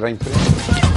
para a imprensa.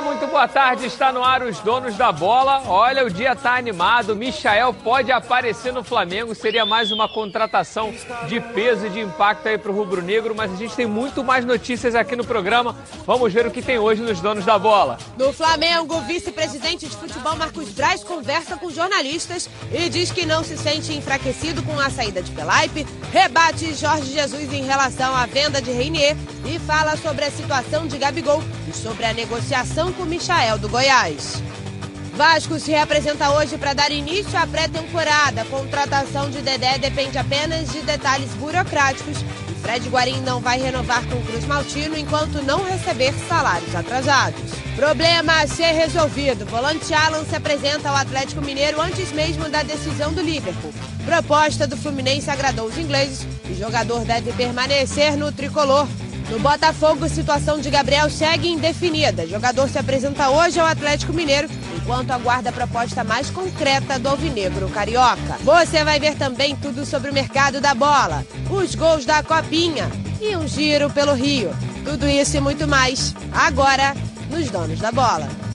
Muito boa tarde. Está no ar os donos da bola. Olha, o dia está animado. Michael pode aparecer no Flamengo. Seria mais uma contratação de peso e de impacto aí para o Rubro Negro. Mas a gente tem muito mais notícias aqui no programa. Vamos ver o que tem hoje nos donos da bola. No Flamengo, o vice-presidente de futebol Marcos Braz conversa com jornalistas e diz que não se sente enfraquecido com a saída de Pelaipe, rebate Jorge Jesus em relação à venda de Reinier e fala sobre a situação de Gabigol e sobre a negociação com Michael do Goiás. Vasco se representa hoje para dar início à pré-temporada. Contratação de Dedé depende apenas de detalhes burocráticos Fred Guarim não vai renovar com Cruz Maltino enquanto não receber salários atrasados. Problema a ser resolvido. Volante Alan se apresenta ao Atlético Mineiro antes mesmo da decisão do Liverpool. Proposta do Fluminense agradou os ingleses e o jogador deve permanecer no tricolor no Botafogo, situação de Gabriel segue indefinida. O jogador se apresenta hoje ao Atlético Mineiro, enquanto aguarda a proposta mais concreta do Alvinegro Carioca. Você vai ver também tudo sobre o mercado da bola, os gols da Copinha e um giro pelo Rio. Tudo isso e muito mais, agora nos Donos da Bola.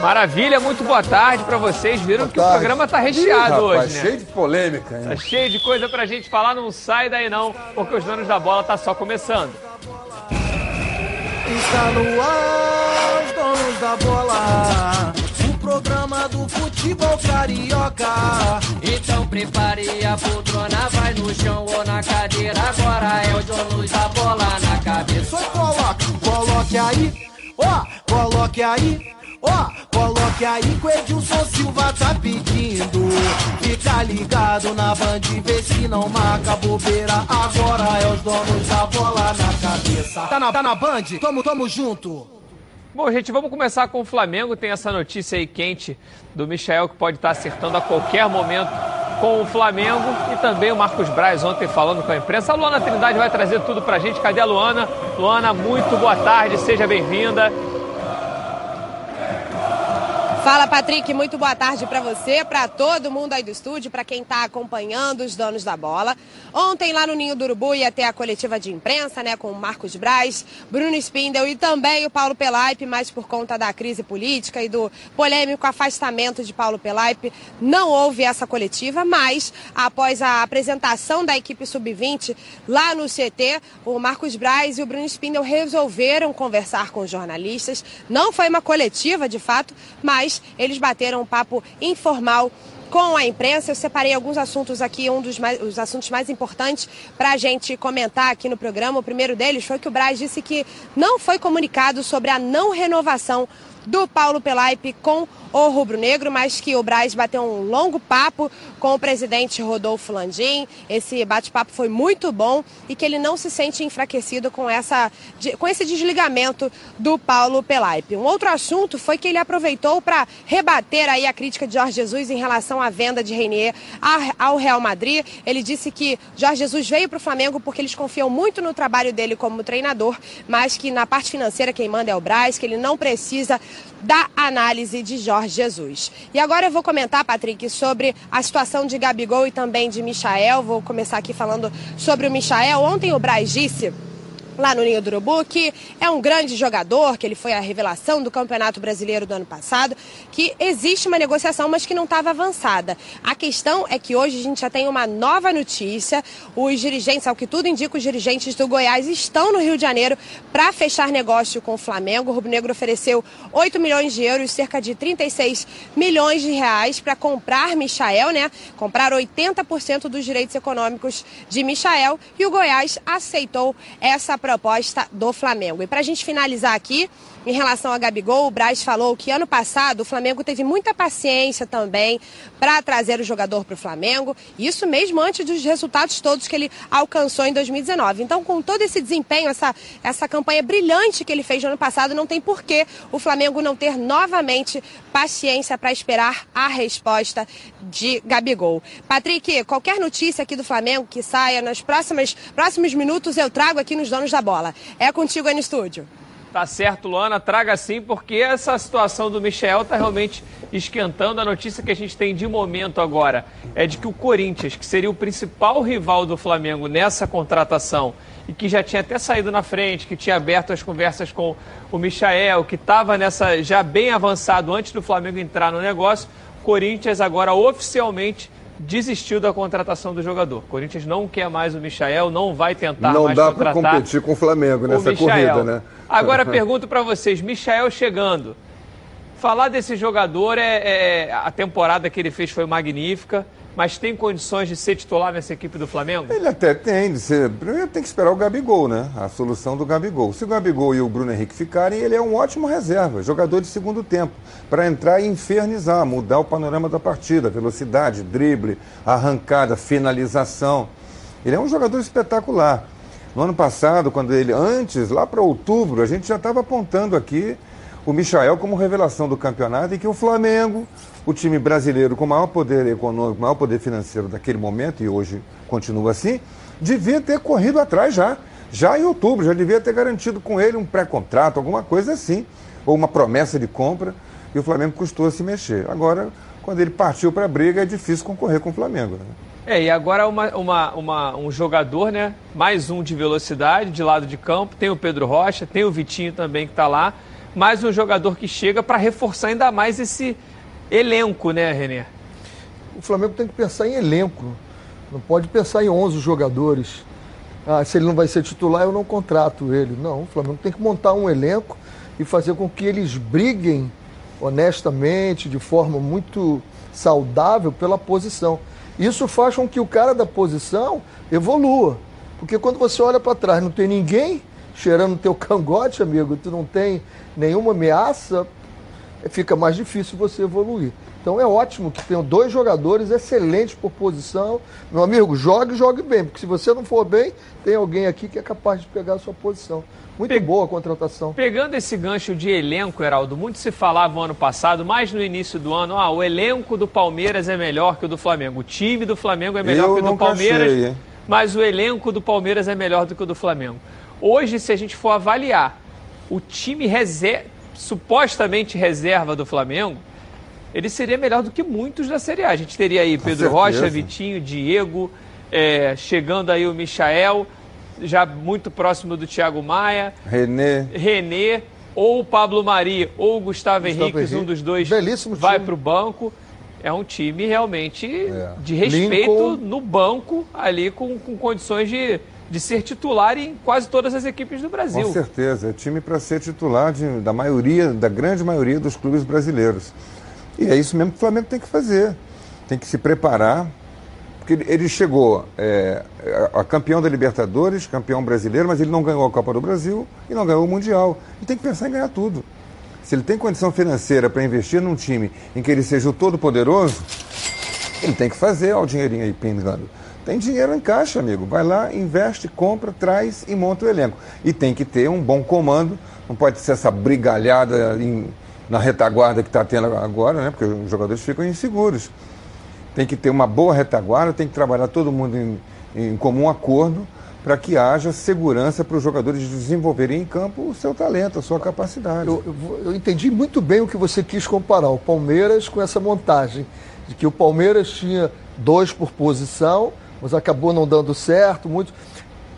Maravilha, muito boa tarde para vocês. Viram boa que tarde. o programa tá recheado Ih, rapaz, hoje, né? Cheio de polêmica, hein? Tá cheio de coisa pra gente falar, não sai daí não, porque os donos da bola tá só começando. Está no ar, os donos da bola. O programa do futebol carioca. Então prepare a poltrona, vai no chão ou na cadeira. Agora é os donos da bola na cabeça. Só coloque, coloque aí Ó, oh, coloque aí, ó, oh, coloque aí que o Edilson Silva tá pedindo. Fica ligado na band, vê se não marca bobeira. Agora é os donos da bola na cabeça. Tá na, tá na band? Tamo, tamo junto. Bom, gente, vamos começar com o Flamengo. Tem essa notícia aí quente do Michel que pode estar acertando a qualquer momento com o Flamengo e também o Marcos Braz ontem falando com a imprensa. A Luana Trindade vai trazer tudo pra gente. Cadê a Luana? Luana, muito boa tarde, seja bem-vinda. Fala, Patrick, muito boa tarde para você, para todo mundo aí do estúdio, para quem está acompanhando os donos da bola. Ontem, lá no Ninho do Urubu, ia ter a coletiva de imprensa, né, com o Marcos Braz, Bruno Spindel e também o Paulo Pelaipe, mas por conta da crise política e do polêmico afastamento de Paulo Pelaipe, não houve essa coletiva, mas após a apresentação da equipe sub-20 lá no CT, o Marcos Braz e o Bruno Spindel resolveram conversar com os jornalistas. Não foi uma coletiva, de fato, mas eles bateram um papo informal com a imprensa. Eu separei alguns assuntos aqui, um dos mais, os assuntos mais importantes para a gente comentar aqui no programa. O primeiro deles foi que o Braz disse que não foi comunicado sobre a não renovação do Paulo Pelaipe com o rubro-negro, mas que o Braz bateu um longo papo com o presidente Rodolfo Landim. Esse bate-papo foi muito bom e que ele não se sente enfraquecido com, essa, com esse desligamento do Paulo Pelaipe. Um outro assunto foi que ele aproveitou para rebater aí a crítica de Jorge Jesus em relação à venda de Reinier ao Real Madrid. Ele disse que Jorge Jesus veio para o Flamengo porque eles confiam muito no trabalho dele como treinador, mas que na parte financeira quem manda é o Braz, que ele não precisa da análise de Jorge Jesus. E agora eu vou comentar, Patrick, sobre a situação de Gabigol e também de Michael. Vou começar aqui falando sobre o Michael. Ontem o Braz disse lá no Ninho do Urubu, que é um grande jogador, que ele foi a revelação do Campeonato Brasileiro do ano passado, que existe uma negociação, mas que não estava avançada. A questão é que hoje a gente já tem uma nova notícia. Os dirigentes, ao que tudo indica, os dirigentes do Goiás estão no Rio de Janeiro para fechar negócio com o Flamengo. O Rubro Negro ofereceu 8 milhões de euros, cerca de 36 milhões de reais para comprar Michael, né? Comprar 80% dos direitos econômicos de Michael e o Goiás aceitou essa proposta do Flamengo. E para a gente finalizar aqui, em relação a Gabigol, o Braz falou que ano passado o Flamengo teve muita paciência também para trazer o jogador para o Flamengo, isso mesmo antes dos resultados todos que ele alcançou em 2019. Então, com todo esse desempenho, essa, essa campanha brilhante que ele fez no ano passado, não tem porquê o Flamengo não ter novamente paciência para esperar a resposta de Gabigol. Patrick, qualquer notícia aqui do Flamengo que saia nos próximos, minutos eu trago aqui nos Donos da Bola. É contigo aí no estúdio. Tá certo, Luana, traga sim, porque essa situação do Michel está realmente esquentando. A notícia que a gente tem de momento agora é de que o Corinthians, que seria o principal rival do Flamengo nessa contratação e que já tinha até saído na frente, que tinha aberto as conversas com o Michael, que estava nessa já bem avançado antes do Flamengo entrar no negócio, Corinthians agora oficialmente desistiu da contratação do jogador. Corinthians não quer mais o Michael, não vai tentar não mais dá contratar. Não dá para competir com o Flamengo nessa corrida, né? Agora pergunto para vocês, Michael chegando. Falar desse jogador é, é, a temporada que ele fez foi magnífica, mas tem condições de ser titular nessa equipe do Flamengo? Ele até tem, primeiro tem que esperar o Gabigol, né? A solução do Gabigol. Se o Gabigol e o Bruno Henrique ficarem, ele é um ótimo reserva, jogador de segundo tempo, para entrar e infernizar, mudar o panorama da partida, velocidade, drible, arrancada, finalização. Ele é um jogador espetacular. No ano passado, quando ele, antes, lá para outubro, a gente já estava apontando aqui o Michael como revelação do campeonato e que o Flamengo, o time brasileiro com maior poder econômico, maior poder financeiro daquele momento, e hoje continua assim, devia ter corrido atrás já. Já em outubro, já devia ter garantido com ele um pré-contrato, alguma coisa assim, ou uma promessa de compra, e o Flamengo custou a se mexer. Agora, quando ele partiu para a briga, é difícil concorrer com o Flamengo. Né? É, e agora uma, uma, uma, um jogador, né? Mais um de velocidade, de lado de campo. Tem o Pedro Rocha, tem o Vitinho também que está lá. Mais um jogador que chega para reforçar ainda mais esse elenco, né, Renê? O Flamengo tem que pensar em elenco. Não pode pensar em 11 jogadores. Ah, se ele não vai ser titular, eu não contrato ele. Não, o Flamengo tem que montar um elenco e fazer com que eles briguem honestamente, de forma muito saudável pela posição. Isso faz com que o cara da posição evolua. Porque quando você olha para trás, não tem ninguém cheirando teu cangote, amigo, tu não tem nenhuma ameaça, fica mais difícil você evoluir. Então é ótimo que tenham dois jogadores excelentes por posição. Meu amigo, jogue e jogue bem, porque se você não for bem, tem alguém aqui que é capaz de pegar a sua posição. Muito Pe boa a contratação. Pegando esse gancho de elenco, Heraldo, muito se falava no ano passado, mais no início do ano, ah, o elenco do Palmeiras é melhor que o do Flamengo. O time do Flamengo é melhor Eu que o do Palmeiras, achei, mas o elenco do Palmeiras é melhor do que o do Flamengo. Hoje, se a gente for avaliar o time reser supostamente reserva do Flamengo, ele seria melhor do que muitos da Série A. A gente teria aí Pedro Rocha, Vitinho, Diego, é, chegando aí o Michael já muito próximo do Thiago Maia. René. René, ou o Pablo Mari, ou o Gustavo, Gustavo Henrique, um dos dois Belíssimo vai para o banco. É um time realmente é. de respeito Lincoln. no banco, ali com, com condições de, de ser titular em quase todas as equipes do Brasil. Com certeza, é time para ser titular de, da maioria, da grande maioria dos clubes brasileiros. E é isso mesmo que o Flamengo tem que fazer. Tem que se preparar porque ele chegou é, a, campeão da Libertadores, campeão brasileiro, mas ele não ganhou a Copa do Brasil e não ganhou o Mundial. Ele tem que pensar em ganhar tudo. Se ele tem condição financeira para investir num time em que ele seja o todo-poderoso, ele tem que fazer ó, o dinheirinho aí pingando. Tem dinheiro em caixa, amigo. Vai lá, investe, compra, traz e monta o elenco. E tem que ter um bom comando. Não pode ser essa brigalhada em, na retaguarda que está tendo agora, né? Porque os jogadores ficam inseguros tem que ter uma boa retaguarda, tem que trabalhar todo mundo em, em comum acordo para que haja segurança para os jogadores desenvolverem em campo o seu talento, a sua capacidade. Eu, eu, eu, entendi muito bem o que você quis comparar o Palmeiras com essa montagem, de que o Palmeiras tinha dois por posição, mas acabou não dando certo. Muito.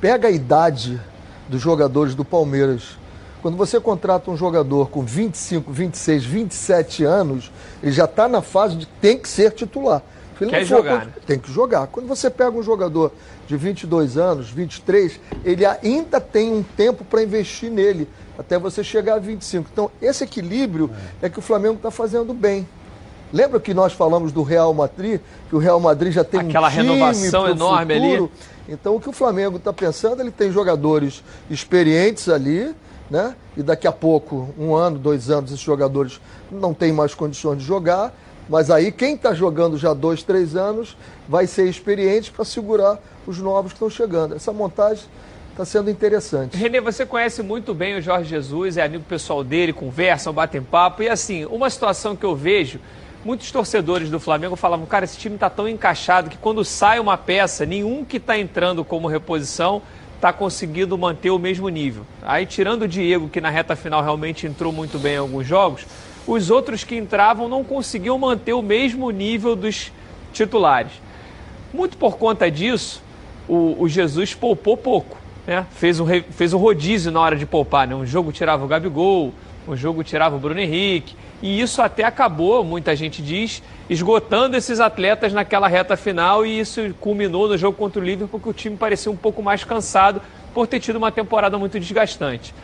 Pega a idade dos jogadores do Palmeiras. Quando você contrata um jogador com 25, 26, 27 anos, ele já está na fase de tem que ser titular. Ele Quer jogar. Né? Tem que jogar. Quando você pega um jogador de 22 anos, 23, ele ainda tem um tempo para investir nele, até você chegar a 25. Então, esse equilíbrio é, é que o Flamengo está fazendo bem. Lembra que nós falamos do Real Madrid, que o Real Madrid já tem Aquela um time renovação enorme futuro. ali. Então, o que o Flamengo está pensando, ele tem jogadores experientes ali, né? E daqui a pouco, um ano, dois anos, esses jogadores não têm mais condições de jogar. Mas aí quem está jogando já dois, três anos vai ser experiente para segurar os novos que estão chegando. Essa montagem está sendo interessante. Renê, você conhece muito bem o Jorge Jesus, é amigo pessoal dele, conversam, batem papo. E assim, uma situação que eu vejo, muitos torcedores do Flamengo falavam, cara, esse time está tão encaixado que quando sai uma peça, nenhum que está entrando como reposição está conseguindo manter o mesmo nível. Aí, tirando o Diego, que na reta final realmente entrou muito bem em alguns jogos, os outros que entravam não conseguiam manter o mesmo nível dos titulares. Muito por conta disso, o, o Jesus poupou pouco. Né? Fez, um, fez um rodízio na hora de poupar. Né? Um jogo tirava o Gabigol, um jogo tirava o Bruno Henrique. E isso até acabou, muita gente diz, esgotando esses atletas naquela reta final. E isso culminou no jogo contra o Liverpool, porque o time parecia um pouco mais cansado por ter tido uma temporada muito desgastante.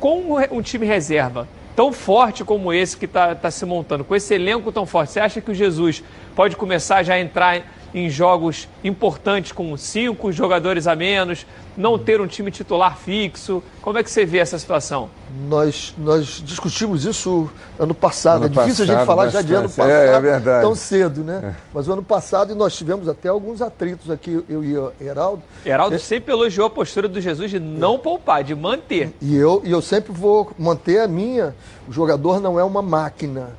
Com um time reserva tão forte como esse que está tá se montando, com esse elenco tão forte, você acha que o Jesus pode começar já a entrar em jogos importantes com cinco jogadores a menos, não ter um time titular fixo? Como é que você vê essa situação? Nós, nós discutimos isso ano passado. Ano é difícil passado, a gente falar já de ano passado é, é tão cedo, né? É. Mas o ano passado nós tivemos até alguns atritos aqui, eu e o Heraldo. Heraldo é... sempre elogiou a postura do Jesus de não poupar, de manter. E eu, e eu sempre vou manter a minha. O jogador não é uma máquina.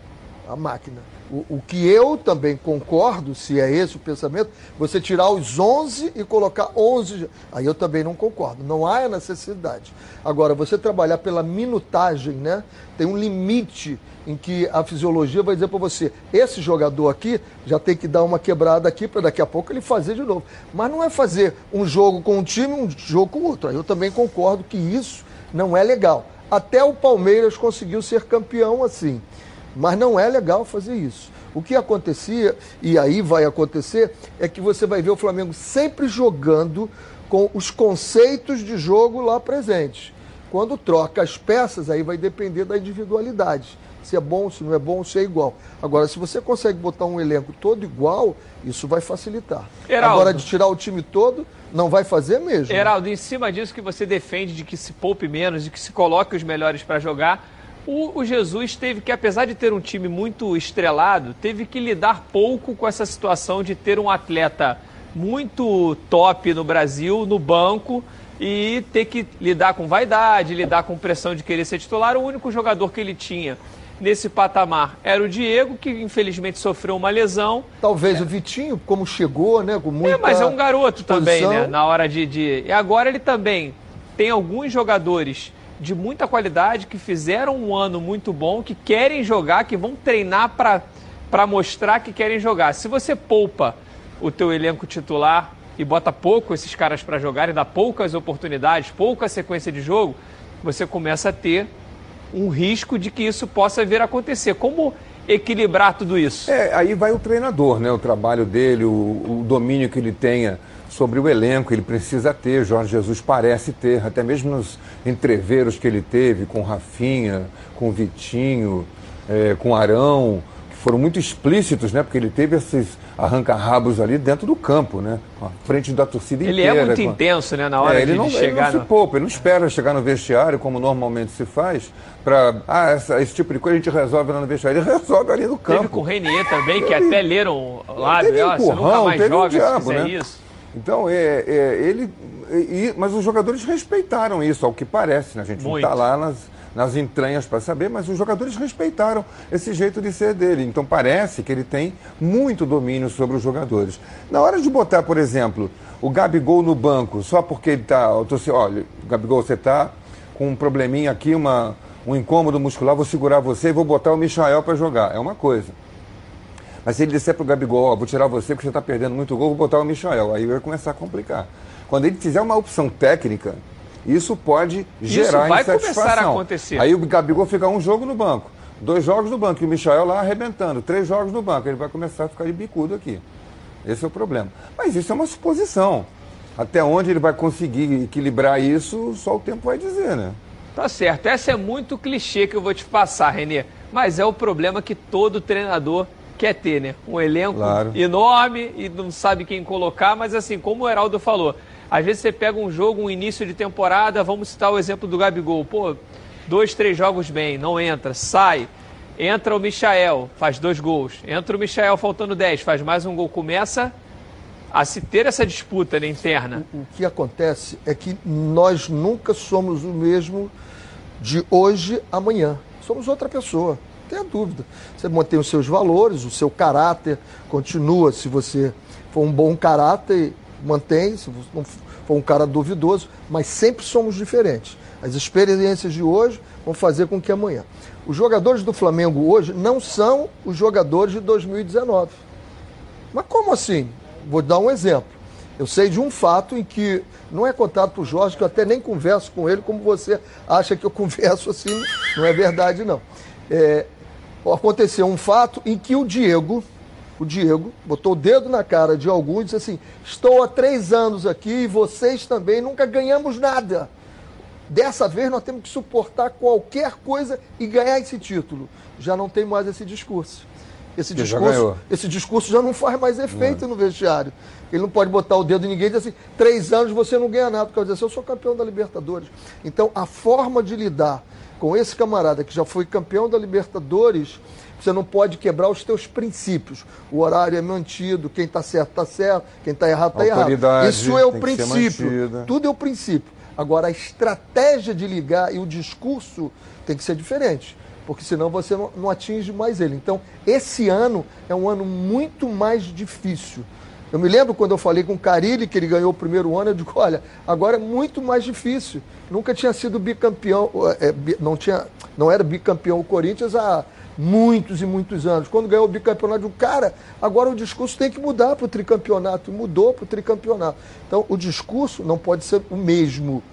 A máquina o, o, que eu também concordo, se é esse o pensamento, você tirar os 11 e colocar 11. Aí eu também não concordo. Não há necessidade. Agora, você trabalhar pela minutagem, né? Tem um limite em que a fisiologia vai dizer para você: esse jogador aqui já tem que dar uma quebrada aqui para daqui a pouco ele fazer de novo. Mas não é fazer um jogo com um time um jogo com outro. Aí eu também concordo que isso não é legal. Até o Palmeiras conseguiu ser campeão assim. Mas não é legal fazer isso. O que acontecia, e aí vai acontecer, é que você vai ver o Flamengo sempre jogando com os conceitos de jogo lá presentes. Quando troca as peças, aí vai depender da individualidade. Se é bom, se não é bom, se é igual. Agora, se você consegue botar um elenco todo igual, isso vai facilitar. Heraldo. Agora, de tirar o time todo, não vai fazer mesmo. Heraldo, em cima disso que você defende de que se poupe menos, de que se coloque os melhores para jogar, o, o, Jesus teve que, apesar de ter um time muito estrelado, teve que lidar pouco com essa situação de ter um atleta muito top no Brasil, no banco, e ter que lidar com vaidade, lidar com pressão de querer ser titular. O único jogador que ele tinha nesse patamar era o Diego, que infelizmente sofreu uma lesão. Talvez é. o Vitinho, como chegou, né? Com muita é, mas é um garoto exposição. também, né? Na hora de, de. E agora ele também tem alguns jogadores de muita qualidade, que fizeram um ano muito bom, que querem jogar, que vão treinar para mostrar que querem jogar. Se você poupa o teu elenco titular e bota pouco esses caras para jogar e dá poucas oportunidades, pouca sequência de jogo, você começa a ter um risco de que isso possa vir a acontecer. Como equilibrar tudo isso? É, aí vai o treinador, né? O trabalho dele, o, o domínio que ele tenha sobre o elenco, ele precisa ter, Jorge Jesus parece ter, até mesmo nos entreveros que ele teve com Rafinha, com Vitinho, é, com Arão, foram muito explícitos, né? Porque ele teve esses arranca-rabos ali dentro do campo, né? À frente da torcida ele inteira. Ele é muito com... intenso, né? Na hora é, ele de, não, de chegar. Ele não se poupa, ele não espera chegar no vestiário, como normalmente se faz, para. Ah, essa, esse tipo de coisa a gente resolve lá no vestiário. Ele resolve ali no campo. Teve com o Renier também, que até leram lá, teve ó, você nunca mais joga um diabo, se né? isso. Então, é, é ele. É, mas os jogadores respeitaram isso, ao que parece, né? A gente Muito. não está lá nas, nas entranhas para saber, mas os jogadores respeitaram esse jeito de ser dele. Então parece que ele tem muito domínio sobre os jogadores. Na hora de botar, por exemplo, o Gabigol no banco, só porque ele está. Olha, Gabigol, você está com um probleminha aqui, uma, um incômodo muscular, vou segurar você e vou botar o Michael para jogar. É uma coisa. Mas se ele disser para o Gabigol, vou tirar você porque você está perdendo muito gol, vou botar o Michael, aí vai começar a complicar. Quando ele fizer uma opção técnica, isso pode gerar isso vai começar a acontecer. Aí o Gabigol fica um jogo no banco, dois jogos no banco, e o Michael lá arrebentando, três jogos no banco, ele vai começar a ficar de bicudo aqui. Esse é o problema. Mas isso é uma suposição. Até onde ele vai conseguir equilibrar isso, só o tempo vai dizer, né? Tá certo. Essa é muito clichê que eu vou te passar, Renê. Mas é o problema que todo treinador quer ter, né? Um elenco claro. enorme e não sabe quem colocar, mas assim, como o Heraldo falou, às vezes você pega um jogo, um início de temporada, vamos citar o exemplo do Gabigol, pô, dois, três jogos bem, não entra, sai. Entra o Michael, faz dois gols. Entra o Michael faltando dez, faz mais um gol. Começa a se ter essa disputa né, interna. O, o que acontece é que nós nunca somos o mesmo de hoje amanhã. Somos outra pessoa tenha dúvida. Você mantém os seus valores, o seu caráter continua. Se você for um bom caráter, mantém, se não for um cara duvidoso, mas sempre somos diferentes. As experiências de hoje vão fazer com que amanhã. Os jogadores do Flamengo hoje não são os jogadores de 2019. Mas como assim? Vou dar um exemplo. Eu sei de um fato em que não é contado para o Jorge, que eu até nem converso com ele como você acha que eu converso assim. Não é verdade, não. É, aconteceu um fato em que o Diego, o Diego, botou o dedo na cara de alguns e disse assim: Estou há três anos aqui e vocês também nunca ganhamos nada. Dessa vez nós temos que suportar qualquer coisa e ganhar esse título. Já não tem mais esse discurso. Esse discurso, esse discurso já não faz mais efeito não. no vestiário. Ele não pode botar o dedo em ninguém e dizer assim, três anos você não ganha nada, porque dizer assim, eu sou campeão da Libertadores. Então, a forma de lidar com esse camarada que já foi campeão da Libertadores, você não pode quebrar os teus princípios. O horário é mantido, quem está certo está certo, quem está errado está errado. Isso é o princípio. Tudo é o princípio. Agora, a estratégia de ligar e o discurso tem que ser diferente, porque senão você não, não atinge mais ele. Então, esse ano é um ano muito mais difícil. Eu me lembro quando eu falei com o Carilli, que ele ganhou o primeiro ano, eu digo, olha, agora é muito mais difícil. Nunca tinha sido bicampeão, é, não, tinha, não era bicampeão o Corinthians há muitos e muitos anos. Quando ganhou o bicampeonato, o cara, agora o discurso tem que mudar para o tricampeonato. Mudou para o tricampeonato. Então, o discurso não pode ser o mesmo.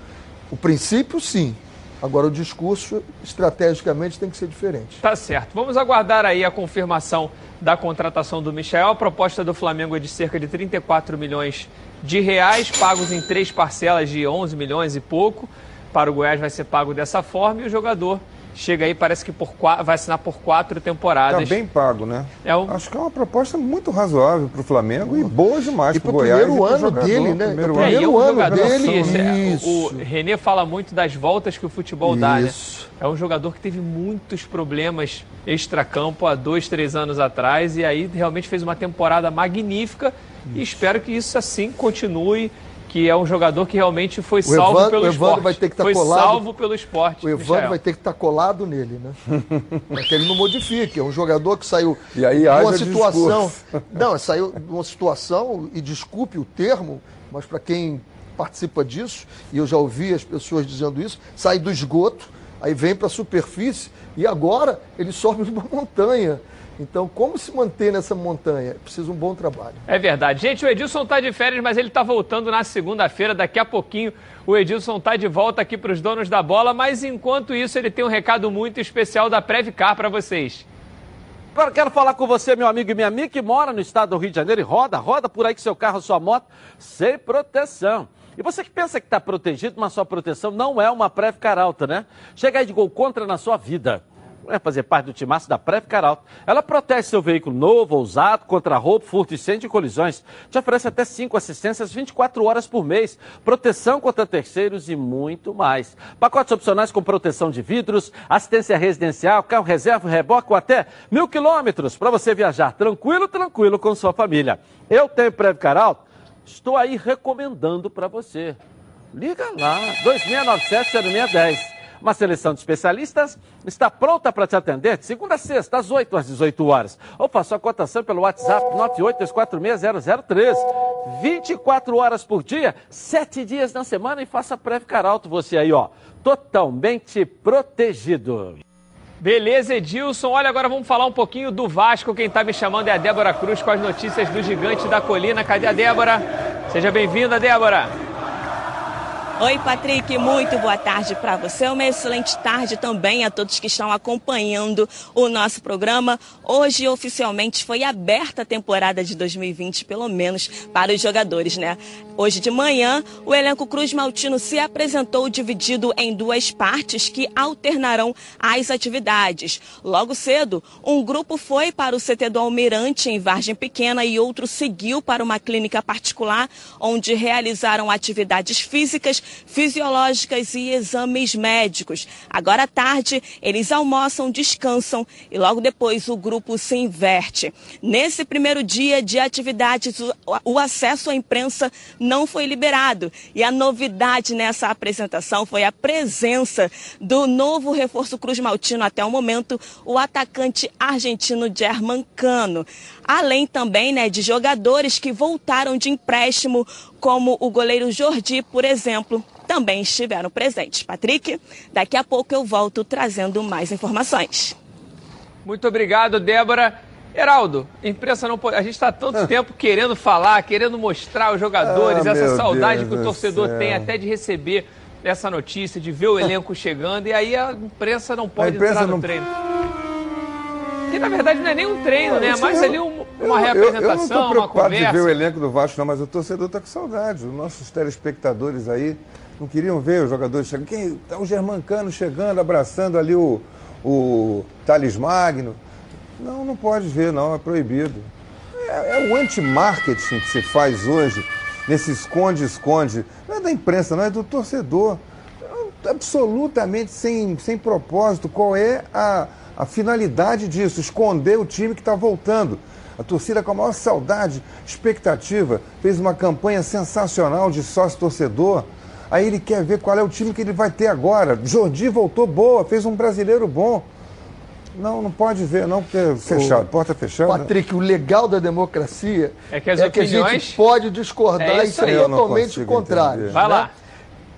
O princípio, sim. Agora, o discurso, estrategicamente, tem que ser diferente. Tá certo. Vamos aguardar aí a confirmação da contratação do Michel. A proposta do Flamengo é de cerca de 34 milhões de reais, pagos em três parcelas de 11 milhões e pouco. Para o Goiás vai ser pago dessa forma e o jogador chega aí, parece que por vai assinar por quatro temporadas. Está bem pago, né? É um... Acho que é uma proposta muito razoável para o Flamengo e boa demais para o Goiás. primeiro ano dele, né? Primeiro, é, primeiro é, ano dele. Isso. O, o Renê fala muito das voltas que o futebol Isso. dá, né? É um jogador que teve muitos problemas extracampo há dois, três anos atrás e aí realmente fez uma temporada magnífica isso. e espero que isso assim continue que é um jogador que realmente foi salvo Evandro, pelo esporte. Vai ter que estar tá foi colado, salvo pelo esporte. O Evandro Michael. vai ter que estar tá colado nele, né? Para que ele não modifique. É um jogador que saiu e aí, de uma situação. Discurso. Não, saiu de uma situação, e desculpe o termo, mas para quem participa disso, e eu já ouvi as pessoas dizendo isso, sai do esgoto, aí vem para a superfície e agora ele sobe uma montanha. Então, como se manter nessa montanha? Precisa um bom trabalho. É verdade. Gente, o Edilson está de férias, mas ele está voltando na segunda-feira. Daqui a pouquinho o Edilson está de volta aqui para os donos da bola. Mas enquanto isso, ele tem um recado muito especial da Previcar para vocês. Agora quero falar com você, meu amigo e minha amiga, que mora no estado do Rio de Janeiro e roda, roda por aí com seu carro, sua moto, sem proteção. E você que pensa que está protegido, mas sua proteção não é uma Previcar alta, né? Chega aí de gol contra na sua vida é fazer parte do timaço da Preve Caralto. Ela protege seu veículo novo ou usado contra roubo, furto, incêndio e colisões. Te oferece até 5 assistências 24 horas por mês, proteção contra terceiros e muito mais. Pacotes opcionais com proteção de vidros, assistência residencial, carro reserva, reboque ou até mil quilômetros para você viajar tranquilo, tranquilo com sua família. Eu tenho Preve Caralto, estou aí recomendando para você. Liga lá, 2697-0610. Uma seleção de especialistas está pronta para te atender de segunda a sexta, às 8 às 18 horas. Ou faça a cotação pelo WhatsApp 982460013. 24 horas por dia, 7 dias na semana e faça Previcar Alto você aí, ó. Totalmente protegido. Beleza, Edilson. Olha, agora vamos falar um pouquinho do Vasco. Quem está me chamando é a Débora Cruz com as notícias do Gigante da Colina. Cadê a Débora? Seja bem-vinda, Débora. Oi, Patrick, muito boa tarde para você. Uma excelente tarde também a todos que estão acompanhando o nosso programa. Hoje, oficialmente, foi aberta a temporada de 2020, pelo menos para os jogadores, né? Hoje de manhã, o elenco Cruz Maltino se apresentou dividido em duas partes que alternarão as atividades. Logo cedo, um grupo foi para o CT do Almirante, em Vargem Pequena, e outro seguiu para uma clínica particular, onde realizaram atividades físicas fisiológicas e exames médicos. Agora à tarde, eles almoçam, descansam e logo depois o grupo se inverte. Nesse primeiro dia de atividades, o acesso à imprensa não foi liberado. E a novidade nessa apresentação foi a presença do novo reforço Cruz Maltino até o momento, o atacante argentino German Cano. Além também né, de jogadores que voltaram de empréstimo, como o goleiro Jordi, por exemplo, também estiveram presentes. Patrick, daqui a pouco eu volto trazendo mais informações. Muito obrigado, Débora. Heraldo, imprensa não pode. A gente está tanto ah. tempo querendo falar, querendo mostrar os jogadores, ah, essa saudade Deus que o torcedor tem até de receber essa notícia, de ver o elenco chegando, e aí a imprensa não pode imprensa entrar no não... treino. Que na verdade não é nem um treino, né? É mais ali um, uma eu, eu não uma conversa. de ver o elenco do Vasco, não, mas o torcedor está com saudade. Os nossos telespectadores aí não queriam ver os jogadores chegando. Quem, tá o Germancano chegando, abraçando ali o, o Thales Magno. Não, não pode ver, não, é proibido. É, é o anti-marketing que se faz hoje, nesse esconde-esconde. Não é da imprensa, não, é do torcedor. É absolutamente sem, sem propósito. Qual é a, a finalidade disso? Esconder o time que está voltando. A torcida com a maior saudade, expectativa, fez uma campanha sensacional de sócio-torcedor. Aí ele quer ver qual é o time que ele vai ter agora. Jordi voltou boa, fez um brasileiro bom. Não, não pode ver, não, porque fechado, porta fechada. Patrick, o legal da democracia é que, é que a gente pode discordar é isso, é totalmente o contrário. Entender. Vai lá. Né?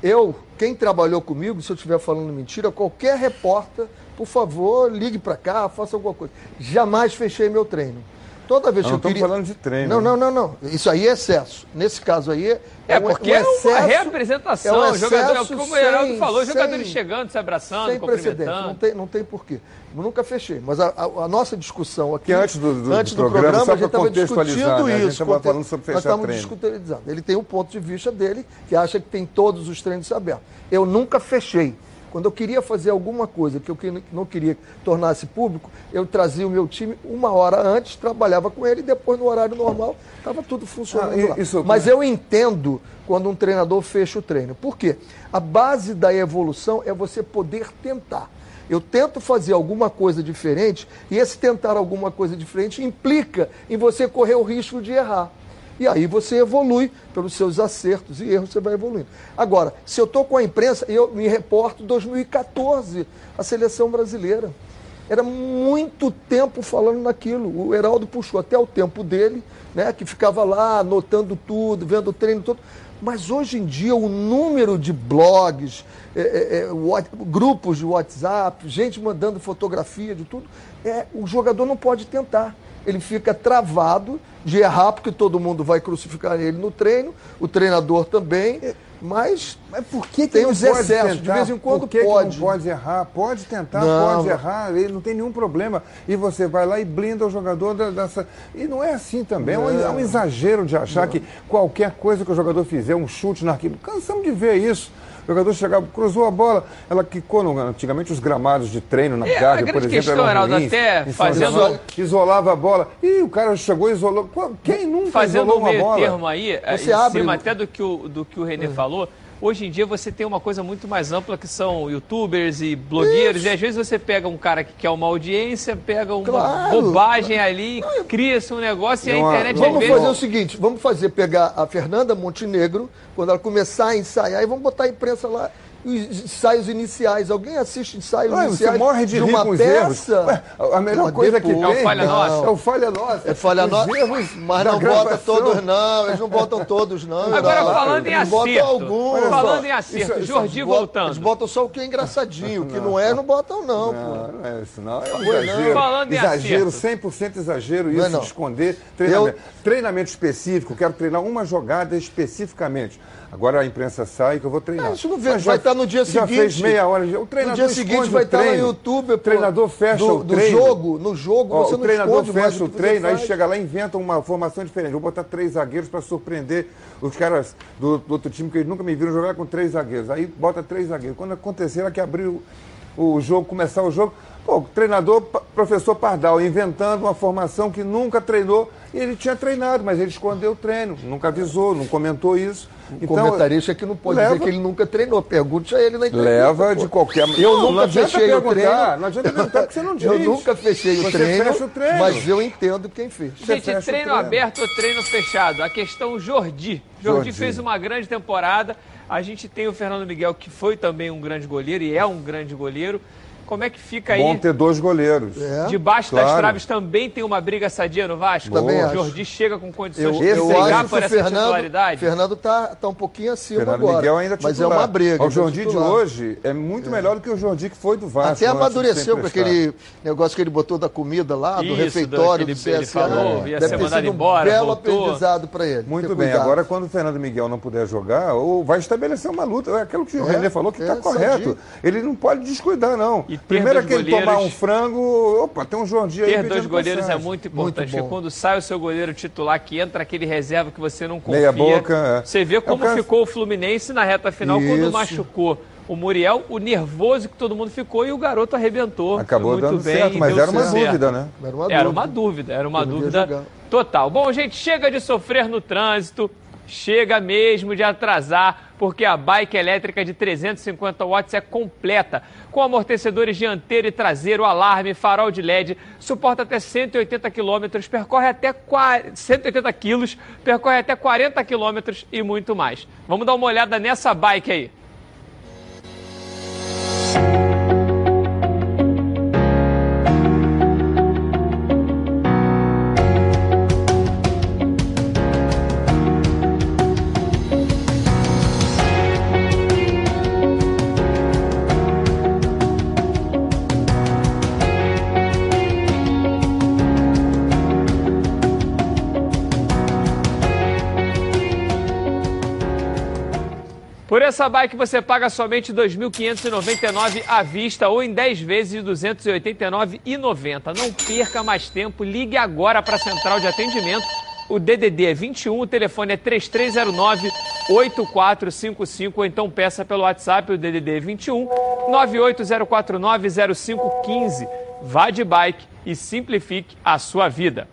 Eu, quem trabalhou comigo, se eu estiver falando mentira, qualquer repórter, por favor, ligue para cá, faça alguma coisa. Jamais fechei meu treino. Toda vez não, que eu queria... falando de treino. Não, não, não, não. Isso aí é excesso. Nesse caso aí é, é porque um excesso, é uma reapresentação. É um jogador, como o Heraldo falou, sem, jogadores chegando, se abraçando, sem precedente. Não tem, não tem porquê. Eu nunca fechei. Mas a, a, a nossa discussão aqui. Que antes do, do, antes do, do programa, programa a gente estava discutindo né? isso. A gente estava falando sobre fechar Nós estamos discutindo. Ele tem um ponto de vista dele que acha que tem todos os treinos abertos. Eu nunca fechei. Quando eu queria fazer alguma coisa que eu não queria que tornasse público, eu trazia o meu time uma hora antes, trabalhava com ele e depois no horário normal estava tudo funcionando ah, isso, Mas eu entendo quando um treinador fecha o treino. Por quê? A base da evolução é você poder tentar. Eu tento fazer alguma coisa diferente e esse tentar alguma coisa diferente implica em você correr o risco de errar. E aí você evolui pelos seus acertos e erros, você vai evoluindo. Agora, se eu estou com a imprensa, eu me reporto 2014, a seleção brasileira. Era muito tempo falando naquilo. O Heraldo puxou até o tempo dele, né, que ficava lá anotando tudo, vendo o treino todo. Mas hoje em dia, o número de blogs, é, é, é, grupos de WhatsApp, gente mandando fotografia de tudo, é, o jogador não pode tentar. Ele fica travado de errar, porque todo mundo vai crucificar ele no treino, o treinador também. Mas, mas por que, que tem os excessos? De vez em quando por que pode. Que não pode errar, pode tentar, não, pode errar, ele não tem nenhum problema. E você vai lá e blinda o jogador dessa. E não é assim também. É um, é um, exagero de achar não. que qualquer coisa que o jogador fizer, um chute na arquibancada. Cansamos de ver isso. O jogador chegava, cruzou a bola, ela quicou no, antigamente os gramados de treino na é, Gávea, por exemplo, questão, eram ruins, até fazendo... isolava a bola. E o cara chegou e isolou. Quem nunca fazendo isolou uma bola? Fazendo termo aí, Você em abre... cima até do que o, do que o Renê uhum. falou, Hoje em dia você tem uma coisa muito mais ampla que são youtubers e blogueiros. Isso. E às vezes você pega um cara que quer uma audiência, pega uma claro. bobagem ali, cria-se um negócio e a internet Vamos vezes... fazer o seguinte: vamos fazer pegar a Fernanda Montenegro, quando ela começar a ensaiar, e vamos botar a imprensa lá ensaios iniciais. Alguém assiste ensaios Ué, iniciais você morre de, de uma peça? Ué, a melhor coisa que tem é o falha nossa. É o falha nossa. É falha nossa. Mas não bota todos não, eles não botam todos não. Agora não, falando em acerto. Alguns. Falando em acerto, Jordi voltando. Eles botam só o que é engraçadinho, o que não é, não botam não, não Não é isso não, é um exagero. Falando em exagero, 100% exagero isso de esconder treinamento. Treinamento específico, quero treinar uma jogada especificamente. Agora a imprensa sai que eu vou treinar. Isso não vê, vai estar no dia já seguinte. fez meia hora. O treinador no dia seguinte vai estar no YouTube. O treinador fecha do, o treino. Do jogo, no jogo Ó, você o não treinador fecha o treino, aí chega lá e inventa uma formação diferente. Vou botar três zagueiros para surpreender os caras do, do, outro time que eles nunca me viram jogar com três zagueiros. Aí bota três zagueiros. Quando acontecer, ela que abriu o jogo, começar o jogo, Pô, treinador, professor Pardal, inventando uma formação que nunca treinou. E ele tinha treinado, mas ele escondeu o treino, nunca avisou, não comentou isso. O então, comentarista que não pode leva, dizer que ele nunca treinou. Pergunte a ele na entrevista. Leva pô. de qualquer maneira. Eu não, nunca fechei o treino. Não adianta perguntar porque você não diz. Eu nunca fechei o treino, o treino, mas eu entendo quem fez. Gente, treino, treino, aberto ou treino fechado? A questão Jordi. Jordi, Jordi fez uma grande temporada. A gente tem o Fernando Miguel, que foi também um grande goleiro e é um grande goleiro. Como é que fica aí? Bom ter dois goleiros. É, Debaixo claro. das traves também tem uma briga sadia no Vasco? Também o Jordi chega com condições eu, de brigar por essa Fernando, titularidade? Fernando está tá um pouquinho acima Fernando agora. Miguel ainda titular. Mas é uma briga. O Jordi de hoje é muito é. melhor do que o Jordi que foi do Vasco. Até amadureceu com aquele negócio que ele botou da comida lá, Isso, do refeitório do, do CSA. Ele falou, ia Deve ser mandado embora, um belo voltou. aprendizado para ele. Muito bem. Agora, quando o Fernando Miguel não puder jogar, ou vai estabelecer uma luta. É aquilo que o é, René falou que está é, correto. Ele não pode descuidar, não. Primeiro aquele tomar um frango, opa, tem um João Dia Ter dois goleiros passagem. é muito importante, muito porque quando sai o seu goleiro titular, que entra aquele reserva que você não confia. Meia boca. É. Você vê como é ficou o Fluminense na reta final Isso. quando machucou o Muriel, o nervoso que todo mundo ficou e o garoto arrebentou. Acabou muito dando bem, certo, mas era uma certo. dúvida, né? Era uma, era uma dúvida, era uma dúvida total. Bom, gente, chega de sofrer no trânsito. Chega mesmo de atrasar, porque a bike elétrica de 350 watts é completa, com amortecedores dianteiro e traseiro, alarme, farol de LED, suporta até 180 km, percorre até 180 quilos, percorre até 40 km e muito mais. Vamos dar uma olhada nessa bike aí. Essa bike você paga somente R$ 2.599 à vista ou em 10 vezes de R$ 289,90. Não perca mais tempo, ligue agora para a central de atendimento. O DDD é 21, o telefone é 3309 8455 ou então peça pelo WhatsApp o DDD 21 98049 0515. Vá de bike e simplifique a sua vida.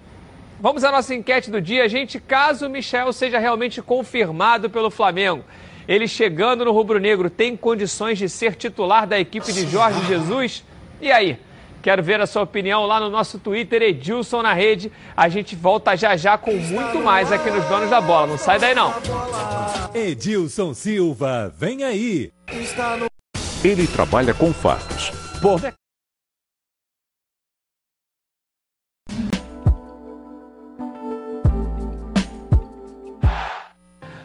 Vamos à nossa enquete do dia, gente. Caso o Michel seja realmente confirmado pelo Flamengo, ele chegando no Rubro Negro tem condições de ser titular da equipe de Jorge Jesus? E aí? Quero ver a sua opinião lá no nosso Twitter, Edilson na rede. A gente volta já já com muito mais aqui nos Donos da Bola. Não sai daí não. Edilson Silva, vem aí. Ele trabalha com fatos. Por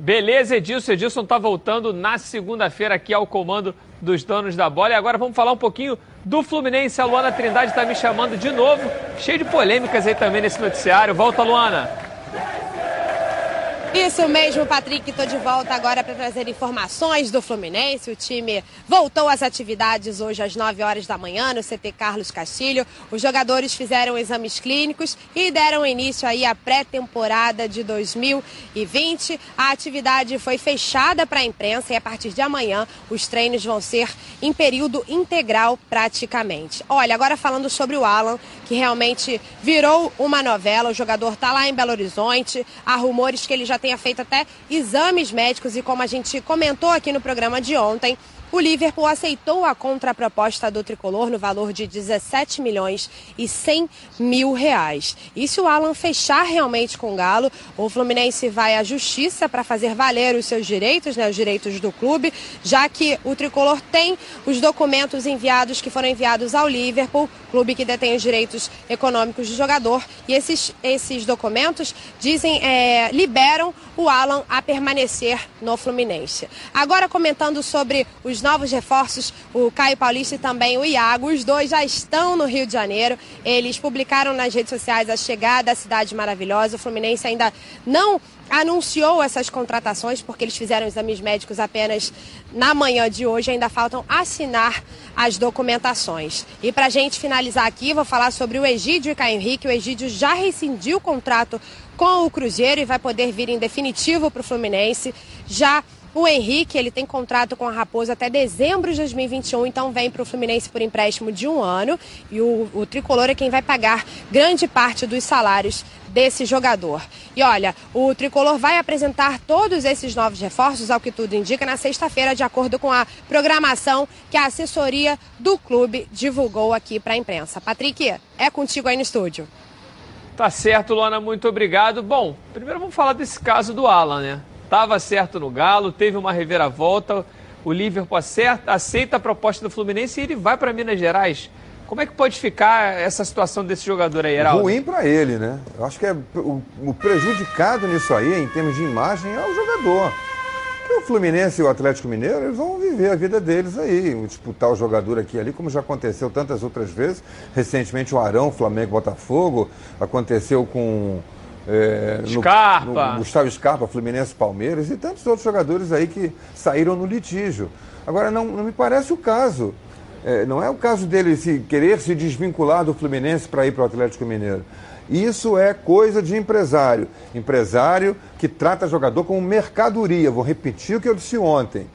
Beleza, Edilson. Edilson está voltando na segunda-feira aqui ao comando dos donos da bola. E agora vamos falar um pouquinho do Fluminense. A Luana Trindade está me chamando de novo. Cheio de polêmicas aí também nesse noticiário. Volta, Luana. Isso mesmo, Patrick. Estou de volta agora para trazer informações do Fluminense. O time voltou às atividades hoje às 9 horas da manhã no CT Carlos Castilho. Os jogadores fizeram exames clínicos e deram início aí à pré-temporada de 2020. A atividade foi fechada para a imprensa e a partir de amanhã os treinos vão ser em período integral praticamente. Olha, agora falando sobre o Alan, que realmente virou uma novela. O jogador está lá em Belo Horizonte. Há rumores que ele já tenha feito até exames médicos e como a gente comentou aqui no programa de ontem, o Liverpool aceitou a contraproposta do tricolor no valor de 17 milhões e 100 mil reais. E se o Alan fechar realmente com o Galo, o Fluminense vai à justiça para fazer valer os seus direitos, né, os direitos do clube, já que o tricolor tem os documentos enviados que foram enviados ao Liverpool, clube que detém os direitos econômicos do jogador, e esses, esses documentos dizem, é, liberam o Alan a permanecer no Fluminense. Agora comentando sobre os novos reforços, o Caio Paulista e também o Iago, os dois já estão no Rio de Janeiro. Eles publicaram nas redes sociais a chegada à cidade maravilhosa. O Fluminense ainda não anunciou essas contratações, porque eles fizeram exames médicos apenas na manhã de hoje, ainda faltam assinar as documentações. E para a gente finalizar aqui, vou falar sobre o Egídio e Caio Henrique. O Egídio já rescindiu o contrato com o Cruzeiro e vai poder vir em definitivo para o Fluminense. Já o Henrique, ele tem contrato com a Raposa até dezembro de 2021, então vem para o Fluminense por empréstimo de um ano. E o, o Tricolor é quem vai pagar grande parte dos salários desse jogador. E olha, o Tricolor vai apresentar todos esses novos reforços, ao que tudo indica, na sexta-feira, de acordo com a programação que a assessoria do clube divulgou aqui para a imprensa. Patrick, é contigo aí no estúdio. Tá certo, Luana, muito obrigado. Bom, primeiro vamos falar desse caso do Alan, né? Estava certo no Galo, teve uma reviravolta, o Liverpool acerta, aceita a proposta do Fluminense e ele vai para Minas Gerais. Como é que pode ficar essa situação desse jogador aí, Heraldo? Ruim para ele, né? Eu acho que é o, o, prejudicado nisso aí, em termos de imagem, é o jogador. Porque o Fluminense e o Atlético Mineiro, eles vão viver a vida deles aí, disputar o jogador aqui ali, como já aconteceu tantas outras vezes. Recentemente o Arão, Flamengo Botafogo, aconteceu com é, Scarpa. No, no Gustavo Scarpa, Fluminense Palmeiras e tantos outros jogadores aí que saíram no litígio. Agora, não, não me parece o caso. É, não é o caso dele se querer se desvincular do Fluminense para ir para o Atlético Mineiro. Isso é coisa de empresário. Empresário que trata jogador como mercadoria. Vou repetir o que eu disse ontem.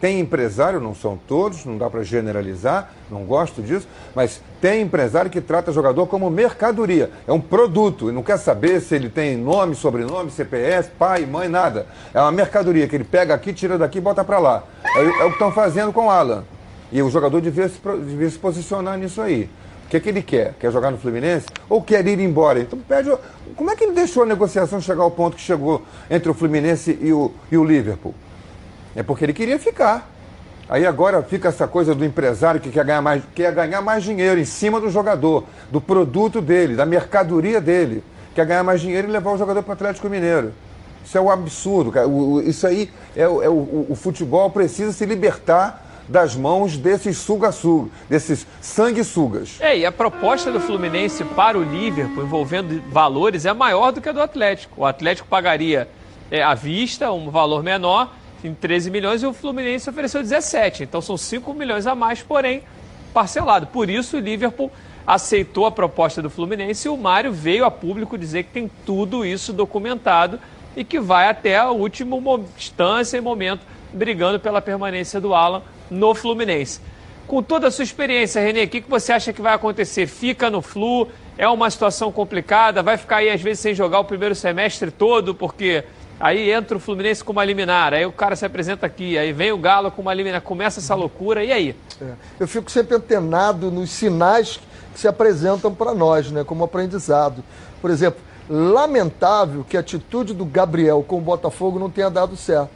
Tem empresário, não são todos, não dá para generalizar, não gosto disso, mas tem empresário que trata jogador como mercadoria. É um produto, e não quer saber se ele tem nome, sobrenome, CPS, pai, mãe, nada. É uma mercadoria que ele pega aqui, tira daqui e bota para lá. É, é, o que estão fazendo com o Alan. E o jogador devia se, devia se posicionar nisso aí. O que, é que ele quer? Quer jogar no Fluminense? Ou quer ir embora? Então pede. Como é que ele deixou a negociação chegar ao ponto que chegou entre o Fluminense e o, e o Liverpool? É porque ele queria ficar. Aí agora fica essa coisa do empresário que quer ganhar mais, quer ganhar mais dinheiro em cima do jogador, do produto dele, da mercadoria dele. Quer ganhar mais dinheiro e levar o jogador para o Atlético Mineiro. Isso é um absurdo, cara. O, o, isso aí é, é o, o, futebol precisa se libertar das mãos desses suga-suga, desses sanguessugas. É, e a proposta do Fluminense para o Liverpool envolvendo valores é maior do que a do Atlético. O Atlético pagaria é, à vista um valor menor em 13 milhões e o Fluminense ofereceu 17. Então são 5 milhões a mais, porém parcelado. Por isso o Liverpool aceitou a proposta do Fluminense e o Mário veio a público dizer que tem tudo isso documentado e que vai até a última instância e momento brigando pela permanência do Alan no Fluminense. Com toda a sua experiência, Renê, o que, que você acha que vai acontecer? Fica no Flu? É uma situação complicada? Vai ficar aí, às vezes, sem jogar o primeiro semestre todo, porque Aí entra o Fluminense com uma liminar, aí o cara se apresenta aqui, aí vem o Galo com uma liminar, começa essa loucura, e aí? É. Eu fico sempre antenado nos sinais que se apresentam para nós, né, como aprendizado. Por exemplo, lamentável que a atitude do Gabriel com o Botafogo não tenha dado certo.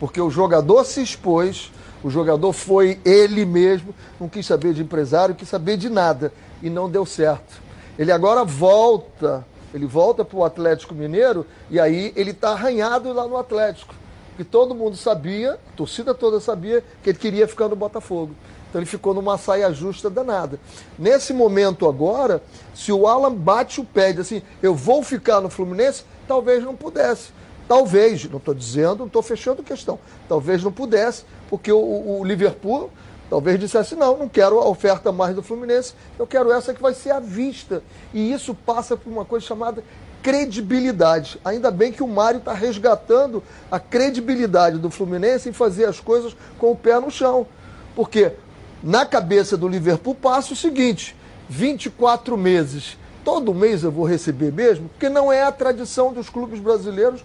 Porque o jogador se expôs, o jogador foi ele mesmo, não quis saber de empresário, quis saber de nada, e não deu certo. Ele agora volta ele volta para o Atlético Mineiro e aí ele está arranhado lá no Atlético. Porque todo mundo sabia, a torcida toda sabia, que ele queria ficar no Botafogo. Então ele ficou numa saia justa danada. Nesse momento agora, se o Alan bate o pé e diz assim, eu vou ficar no Fluminense, talvez não pudesse. Talvez, não estou dizendo, não estou fechando questão. Talvez não pudesse, porque o, o Liverpool Talvez dissesse, não, não quero a oferta mais do Fluminense, eu quero essa que vai ser à vista. E isso passa por uma coisa chamada credibilidade. Ainda bem que o Mário está resgatando a credibilidade do Fluminense em fazer as coisas com o pé no chão. Porque na cabeça do Liverpool passa o seguinte: 24 meses. Todo mês eu vou receber mesmo, porque não é a tradição dos clubes brasileiros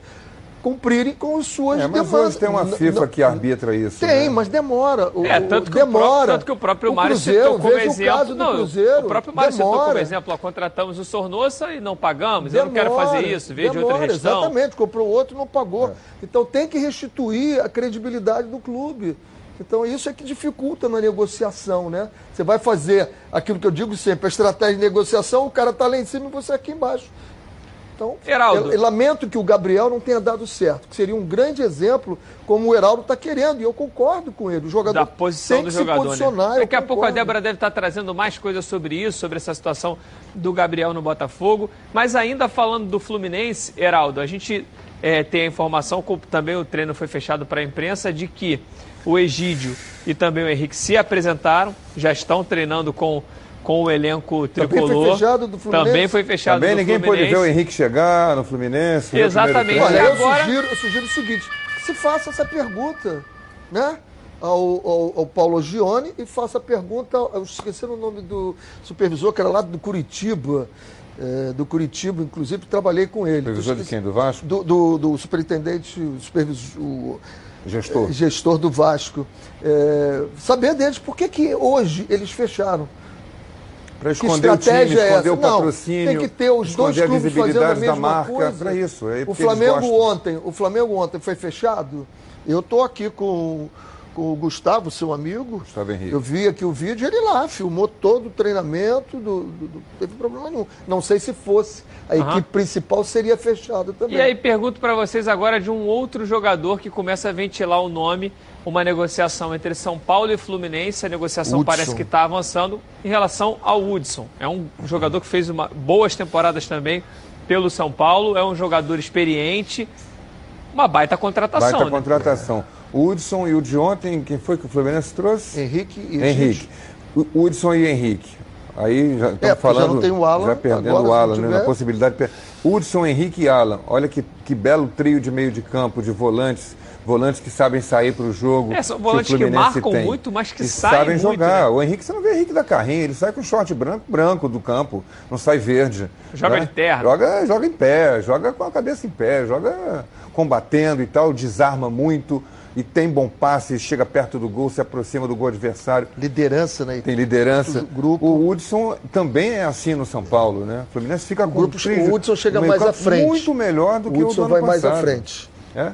cumprirem com as suas é, mas demandas. hoje tem uma FIFA que arbitra isso. Tem, né? mas demora. O, é, tanto que, demora. O próprio, tanto que o próprio Mário Cruzeiro, citou como veja exemplo. O, caso do não, Cruzeiro, o próprio Mário demora. citou como exemplo, ó, contratamos o Sornossa e não pagamos. Demora, eu não quero fazer isso, veio demora, de outra gestão. Exatamente, comprou outro e não pagou. É. Então tem que restituir a credibilidade do clube. Então isso é que dificulta na negociação, né? Você vai fazer aquilo que eu digo sempre, a estratégia de negociação, o cara está lá em cima e você aqui embaixo. Então, Heraldo. Eu, eu, lamento que o Gabriel não tenha dado certo, que seria um grande exemplo, como o Heraldo está querendo, e eu concordo com ele. O jogador da posição tem do que jogador. se posicionar. Né? Daqui a pouco a Débora deve estar trazendo mais coisas sobre isso, sobre essa situação do Gabriel no Botafogo. Mas ainda falando do Fluminense, Heraldo, a gente é, tem a informação, como também o treino foi fechado para a imprensa, de que o Egídio e também o Henrique se apresentaram, já estão treinando com com o elenco tricolor. Também foi fechado do Fluminense. Também foi fechado Também do ninguém Fluminense. pôde ver o Henrique chegar no Fluminense. Exatamente. Olha, eu, agora- sugiro, eu sugiro o seguinte: que se faça essa pergunta, né? Ao, ao, ao Paulo Gione e faça a pergunta, eu esqueci o nome do supervisor, que era lá do Curitiba, é, do Curitiba, inclusive trabalhei com ele. Supervisor de quem? Do Vasco? Do, do, do superintendente, o supervisor, o Gestor. gestor do Vasco. É, saber deles por que, que hoje eles fecharam. Para Que esconder o time, estratégia é esconder essa? o Não, patrocínio, tem que ter os dois clubes fazendo a mesma da marca. coisa. Para isso. É O Flamengo ontem, o Flamengo ontem foi fechado. Eu tô aqui com, com o Gustavo, seu amigo. Gustavo Henrique. Eu vi aqui o vídeo, ele lá filmou todo o treinamento, do, do- do- não teve problema nenhum. Não sei se fosse. A Aham. equipe principal seria fechada também. E aí pergunto para vocês agora de um outro jogador que começa a ventilar o nome, uma negociação entre São Paulo e Fluminense. A negociação Hudson. parece que está avançando em relação ao Hudson. É um jogador que fez uma, boas temporadas também pelo São Paulo, é um jogador experiente, uma baita contratação. Baita né? contratação. O Hudson e o de ontem, quem foi que o Fluminense trouxe? Henrique e Henrique. O Hudson e Henrique. Aí já É, estamos porque já falando. não tem o Alan, Já perdendo agora, o Alan, não né? tiver- Na possibilidade de. Hudson, Henrique e Alan. Olha que, que belo trio de meio de campo, de volantes. Volantes que sabem sair para o jogo. É, são o volantes que Fluminense marcam tem. muito, mas que E saem sabem muito, jogar. né? O Henrique, você não vê Henrique da carrinha, ele sai com short branco, branco do campo, não sai verde. Joga né? de terra. Joga, joga em pé, joga com a cabeça em pé, joga combatendo e tal, desarma muito e tem bom passe, chega perto do gol, se aproxima do gol adversário. Liderança, né? Tem liderança. O grupo. O Hudson também é assim no São Paulo, né? O Fluminense fica com grupo- um trio- o Hudson chega mais à frente. Muito melhor do O que o Hudson vai mais à passado. frente. É?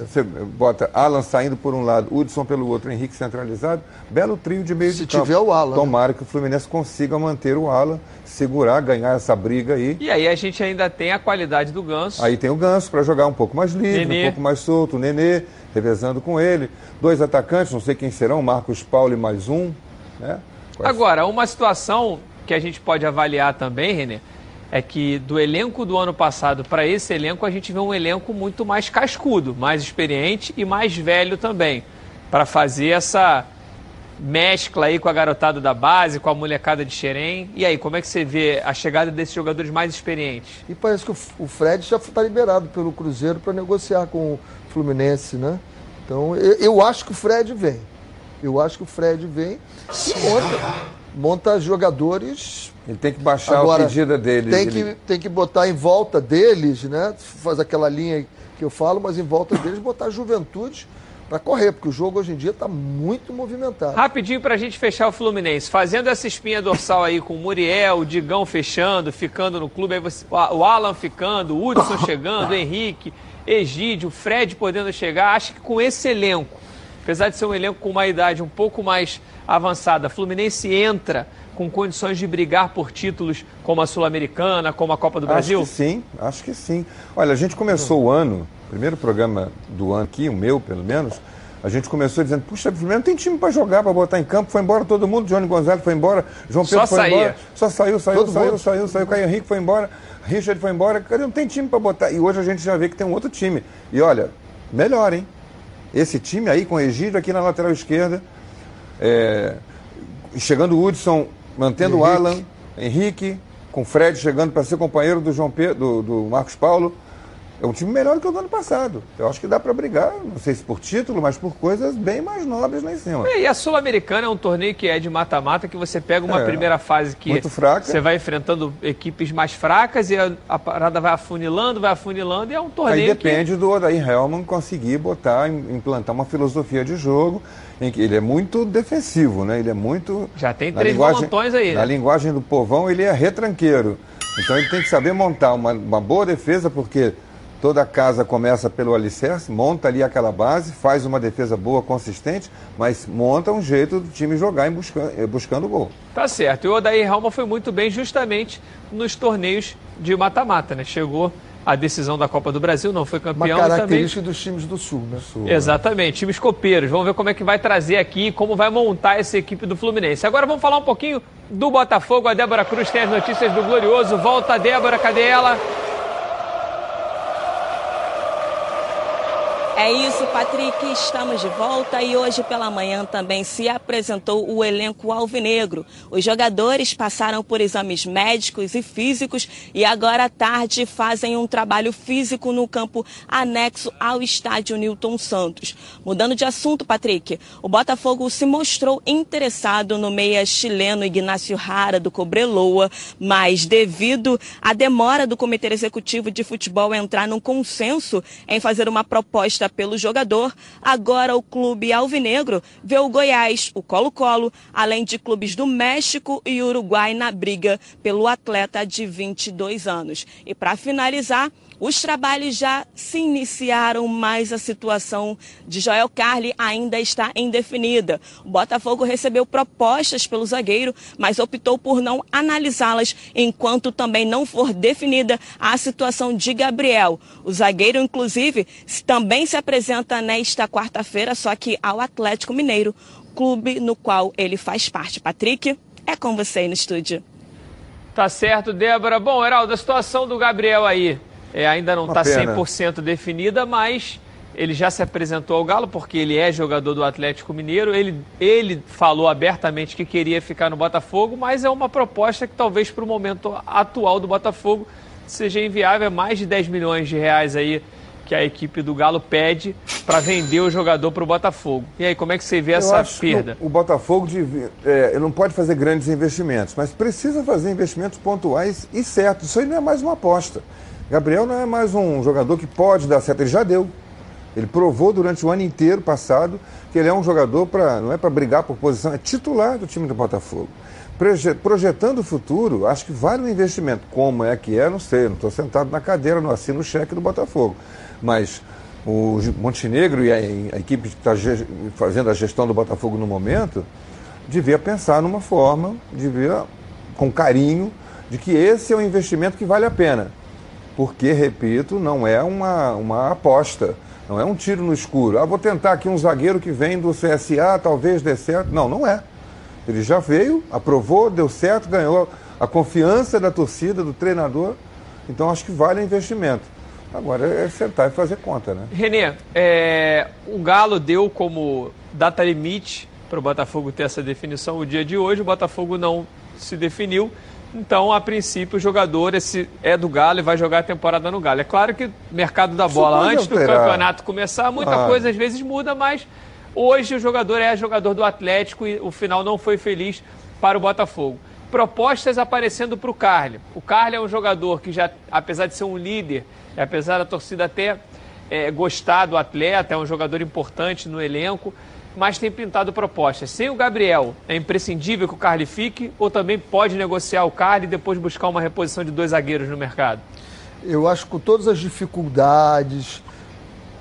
Você bota Alan saindo por um lado, Hudson pelo outro, Henrique centralizado, belo trio de meio Se de campo. tiver o Alan, né? Tomara que o Fluminense consiga manter o Alan, segurar, ganhar essa briga aí. E aí a gente ainda tem a qualidade do Ganso. Aí tem o Ganso para jogar um pouco mais livre, Nenê. um pouco mais solto, o Nenê, revezando com ele. Dois atacantes, não sei quem serão, Marcos Paulo e mais um. Né? Agora, uma situação que a gente pode avaliar também, Renê, é que do elenco do ano passado para esse elenco, a gente vê um elenco muito mais cascudo, mais experiente e mais velho também, para fazer essa mescla aí com a garotada da base, com a molecada de Xerém. E aí, como é que você vê a chegada desses jogadores mais experientes? E parece que o, Fred já está liberado pelo Cruzeiro para negociar com o Fluminense, né? Então, eu, eu acho que o Fred vem. Eu acho que o Fred vem e monta, monta jogadores. Ele tem que baixar Agora, a pedida dele. Tem Ele- que, tem que botar em volta deles, né? Faz aquela linha que eu falo, mas em volta deles botar a juventude para correr, porque o jogo hoje em dia está muito movimentado. Rapidinho para a gente fechar o Fluminense. Fazendo essa espinha dorsal aí com o Muriel, o Digão fechando, ficando no clube, aí você- o Alan ficando, o Hudson chegando, o Henrique, Egídio, o Fred podendo chegar. Acho que com esse elenco, apesar de ser um elenco com uma idade um pouco mais avançada, Fluminense entra com condições de brigar por títulos como a Sul-Americana, como a Copa do Brasil? Acho que sim, acho que sim. Olha, a gente começou o ano, primeiro programa do ano aqui, o meu pelo menos, a gente começou dizendo, puxa, o Fluminense não tem time para jogar, para botar em campo, foi embora todo mundo, Johnny Gonzalez foi embora, João Pedro Só foi saía. embora, só saiu, saiu, Todo saiu, mundo. saiu, saiu, Caio Henrique foi embora, Richard foi embora, cara, não tem time para botar. E hoje a gente já vê que tem um outro time. E olha, melhor, hein? Esse time aí com o Egídio aqui na lateral esquerda, é, chegando o Hudson, mantendo o Henrique. Alan, Henrique, com o Fred chegando para ser companheiro do João Pedro, do, do Marcos Paulo. é um time melhor do que o do ano passado. Eu acho que dá para brigar, não sei se por título, mas por coisas bem mais nobres lá em cima. É, e a Sul-Americana é um torneio que é de mata-mata, que você pega uma é, primeira fase que muito fraca. você vai enfrentando equipes mais fracas e a, a, parada vai afunilando, vai afunilando e é um torneio Aí depende que... do Odair Helman conseguir botar, implantar uma filosofia de jogo em que ele é muito defensivo, né? Ele é muito... Já tem três volantões aí. Na né? linguagem do povão, ele é retranqueiro. Então ele tem que saber montar uma, uma boa defesa, porque Toda casa começa pelo alicerce, monta ali aquela base, faz uma defesa boa, consistente, mas monta um jeito do time jogar em buscando, eh, buscando gol. Tá certo. E o Odair Ralma foi muito bem justamente nos torneios de mata-mata, né? Chegou a decisão da Copa do Brasil, não foi campeão. Uma característica também... dos times do Sul, né? Sul, Exatamente, né? times copeiros. Vamos ver como é que vai trazer aqui, como vai montar essa equipe do Fluminense. Agora vamos falar um pouquinho do Botafogo. A Débora Cruz tem as notícias do Glorioso. Volta, Débora, cadê ela? É isso, Patrick. Estamos de volta e hoje pela manhã também se apresentou o elenco alvinegro. Os jogadores passaram por exames médicos e físicos e agora à tarde fazem um trabalho físico no campo anexo ao estádio Newton Santos. Mudando de assunto, Patrick, o Botafogo se mostrou interessado no meia chileno Ignacio Rara do Cobreloa, mas devido à demora do Comitê Executivo de Futebol entrar num consenso em fazer uma pelo jogador, agora o clube alvinegro vê o Goiás, o Colo-Colo, além de clubes do México e Uruguai na briga pelo atleta de 22 anos. E para finalizar, os trabalhos já se iniciaram, mas a situação de Joel Carli ainda está indefinida. O Botafogo recebeu propostas pelo zagueiro, mas optou por não analisá-las enquanto também não for definida a situação de Gabriel. O zagueiro, inclusive, também se apresenta nesta quarta-feira, só que ao Atlético Mineiro, clube no qual ele faz parte. Patrick, é com você aí no estúdio. Tá certo, Débora. Bom, Heraldo, a situação do Gabriel aí é, ainda não está 100% definida, mas ele já se apresentou ao Galo porque ele é jogador do Atlético Mineiro. Ele, ele falou abertamente que queria ficar no Botafogo, mas é uma proposta que talvez para o momento atual do Botafogo seja inviável. É mais de 10 milhões de reais aí que a equipe do Galo pede para vender o jogador para o Botafogo. E aí, como é que você vê Eu essa perda? O, Botafogo de, é, não pode fazer grandes investimentos, mas precisa fazer investimentos pontuais e certos. Isso aí não é mais uma aposta. Gabriel não é mais um jogador que pode dar certo, ele já deu. Ele provou durante o ano inteiro passado que ele é um jogador para não é para brigar por posição, é titular do time do Botafogo. Projetando o futuro, acho que vale um investimento. Como é que é, não sei, não estou sentado na cadeira, não assino o cheque do Botafogo. Mas o Montenegro e a, a equipe que está fazendo a gestão do Botafogo no momento, devia pensar numa forma, devia, com carinho, de que esse é um investimento que vale a pena porque, repito, não é uma, uma aposta, não é um tiro no escuro. Ah, vou tentar aqui um zagueiro que vem do CSA, talvez dê certo. Não, não é. Ele já veio, aprovou, deu certo, ganhou a confiança da torcida, do treinador. Então acho que vale o investimento. Agora é sentar e fazer conta, né? Renê, é, o Galo deu como data limite para o Botafogo ter essa definição o dia de hoje. O Botafogo não se definiu. Então, a princípio, o jogador esse é do Galo e vai jogar a temporada no Galo. É claro que o mercado da bola, antes do campeonato começar, muita ah. coisa às vezes muda, mas hoje o jogador é jogador do Atlético e o final não foi feliz para o Botafogo. Propostas aparecendo para o Carly. O Carly é um jogador que já, apesar de ser um líder, apesar da torcida até é, gostar do atleta, é um jogador importante no elenco, mas tem pintado propostas. Sem o Gabriel, é imprescindível que o Carly fique ou também pode negociar o Carly e depois buscar uma reposição de dois zagueiros no mercado? Eu acho que com todas as dificuldades,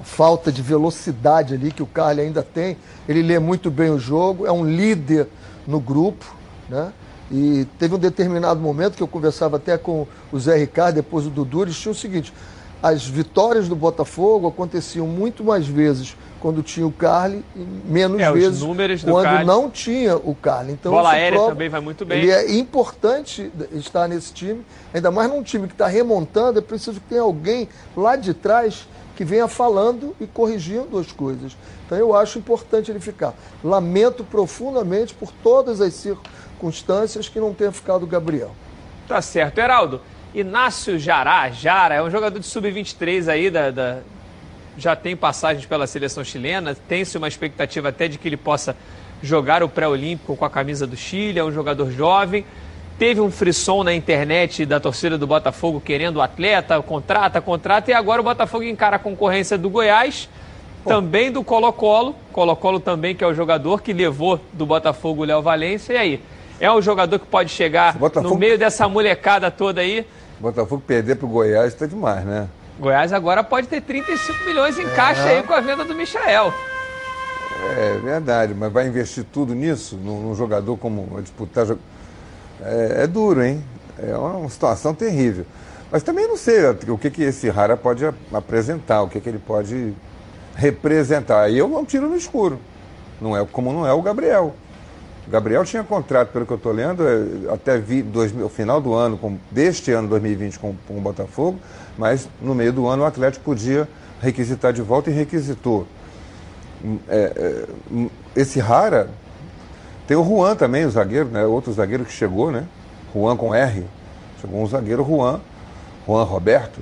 falta de velocidade ali que o Carly ainda tem, ele lê muito bem o jogo, é um líder no grupo, né? E teve um determinado momento que eu conversava até com o Zé Ricardo, depois o Dudu, eles tinham o seguinte: as vitórias do Botafogo aconteciam muito mais vezes quando tinha o Carly e menos é, vezes quando Carly. não tinha o Carly. Então, Bola aérea prova, também vai muito bem. Ele é importante estar nesse time, ainda mais num time que está remontando, é preciso que tenha alguém lá de trás que venha falando e corrigindo as coisas. Então eu acho importante ele ficar. Lamento profundamente por todas as circunstâncias que não tenha ficado o Gabriel. Tá certo. Heraldo, Inácio Jará, Jara, é um jogador de sub-23 aí, da, da, já tem passagens pela seleção chilena, tem-se uma expectativa até de que ele possa jogar o pré-olímpico com a camisa do Chile, é um jogador jovem. Teve um frisson na internet da torcida do Botafogo querendo o atleta, contrata, contrata, e agora o Botafogo encara a concorrência do Goiás, Pô. também do Colo-Colo, Colo-Colo também que é o jogador que levou do Botafogo o Léo Valência, e aí? É um jogador que pode chegar Botafogo... no meio dessa molecada toda aí? Botafogo perder para o Goiás está demais, né? Goiás agora pode ter 35 milhões em é. caixa aí com a venda do Michael. É verdade, mas vai investir tudo nisso? Num, num jogador como disputar. É, é, duro, hein? É uma situação terrível. Mas também não sei o que, que esse Rara pode apresentar, o que, que ele pode representar. Aí eu não tiro no escuro. Não é como não é o Gabriel. O Gabriel tinha contrato, pelo que eu estou lendo, é, até vi, dois, o final do ano, com, deste ano 2020 com, com o Botafogo, mas no meio do ano o Atlético podia requisitar de volta e requisitou. Hum, é, é, hum, esse Rara, tem o Juan também, o zagueiro, né? outro zagueiro que chegou, né? Juan com R. Chegou um zagueiro Juan, Juan Roberto.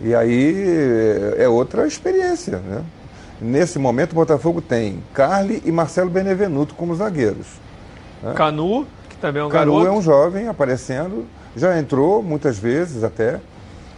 E aí é, é outra experiência, né? Nesse momento o Botafogo tem Carly e Marcelo Benevenuto como zagueiros. Né? Canu, que também é um Canu garoto. é um jovem aparecendo, já entrou muitas vezes até,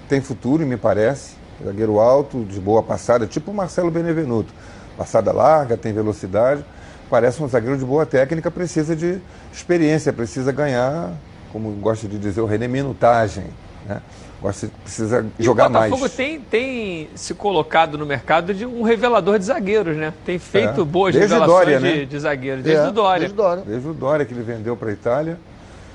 tem futuro, me parece. Zagueiro alto, de boa passada, tipo o Marcelo Benevenuto. Passada larga, tem velocidade. Parece um zagueiro de boa técnica, precisa de experiência, precisa ganhar, como gosta de dizer o René, minutagem. Né? Gosta, precisa e jogar mais. O Botafogo tem, tem se colocado no mercado de um revelador de zagueiros, né? Tem feito é. boas desde revelações Dória, de, né? de, zagueiros, desde é, o Dória. Desde o Dória. Desde o Dória que ele vendeu para a Itália.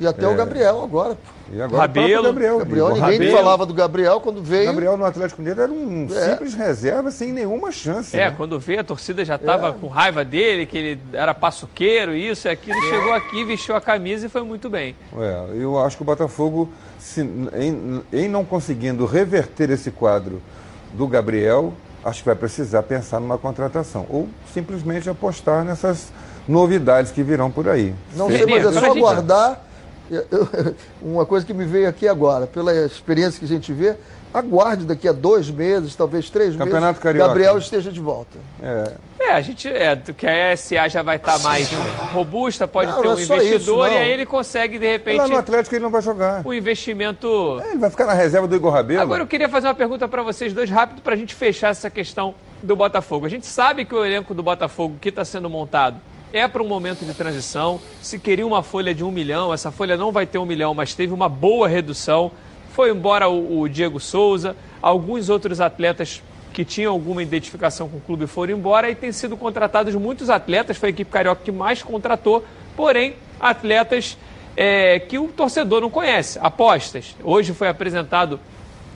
E até é... o Gabriel agora. E agora Rabelo, Gabriel. Gabriel ninguém Rabelo. falava do Gabriel quando veio. Gabriel no Atlético Mineiro era um é. simples reserva sem nenhuma chance. É, né? quando veio a torcida já estava é. com raiva dele, que ele era paçoqueiro, isso e aquilo. É. Chegou aqui, vestiu a camisa e foi muito bem. É, eu acho que o Botafogo, se, em, em não conseguindo reverter esse quadro do Gabriel, acho que vai precisar pensar numa contratação. Ou simplesmente apostar nessas novidades que virão por aí. Não sei, mas é só aguardar eu, uma coisa que me veio aqui agora, pela experiência que a gente vê, aguarde daqui a dois meses, talvez três Campeonato meses, Carioca. Gabriel esteja de volta. É. é, a gente é, que a SA já vai estar tá mais robusta, pode não, ter um é investidor isso, e aí ele consegue, de repente. Lá no Atlético ele não vai jogar. O investimento. É, ele vai ficar na reserva do Igor Rabelo. Agora eu queria fazer uma pergunta para vocês dois rápido para a gente fechar essa questão do Botafogo. A gente sabe que o elenco do Botafogo que está sendo montado é para um momento de transição. Se queria uma folha de um milhão, essa folha não vai ter um milhão, mas teve uma boa redução. Foi embora o, o Diego Souza, alguns outros atletas que tinham alguma identificação com o clube foram embora e tem sido contratados muitos atletas, foi a equipe carioca que mais contratou, porém, atletas é, que o torcedor não conhece, apostas. Hoje foi apresentado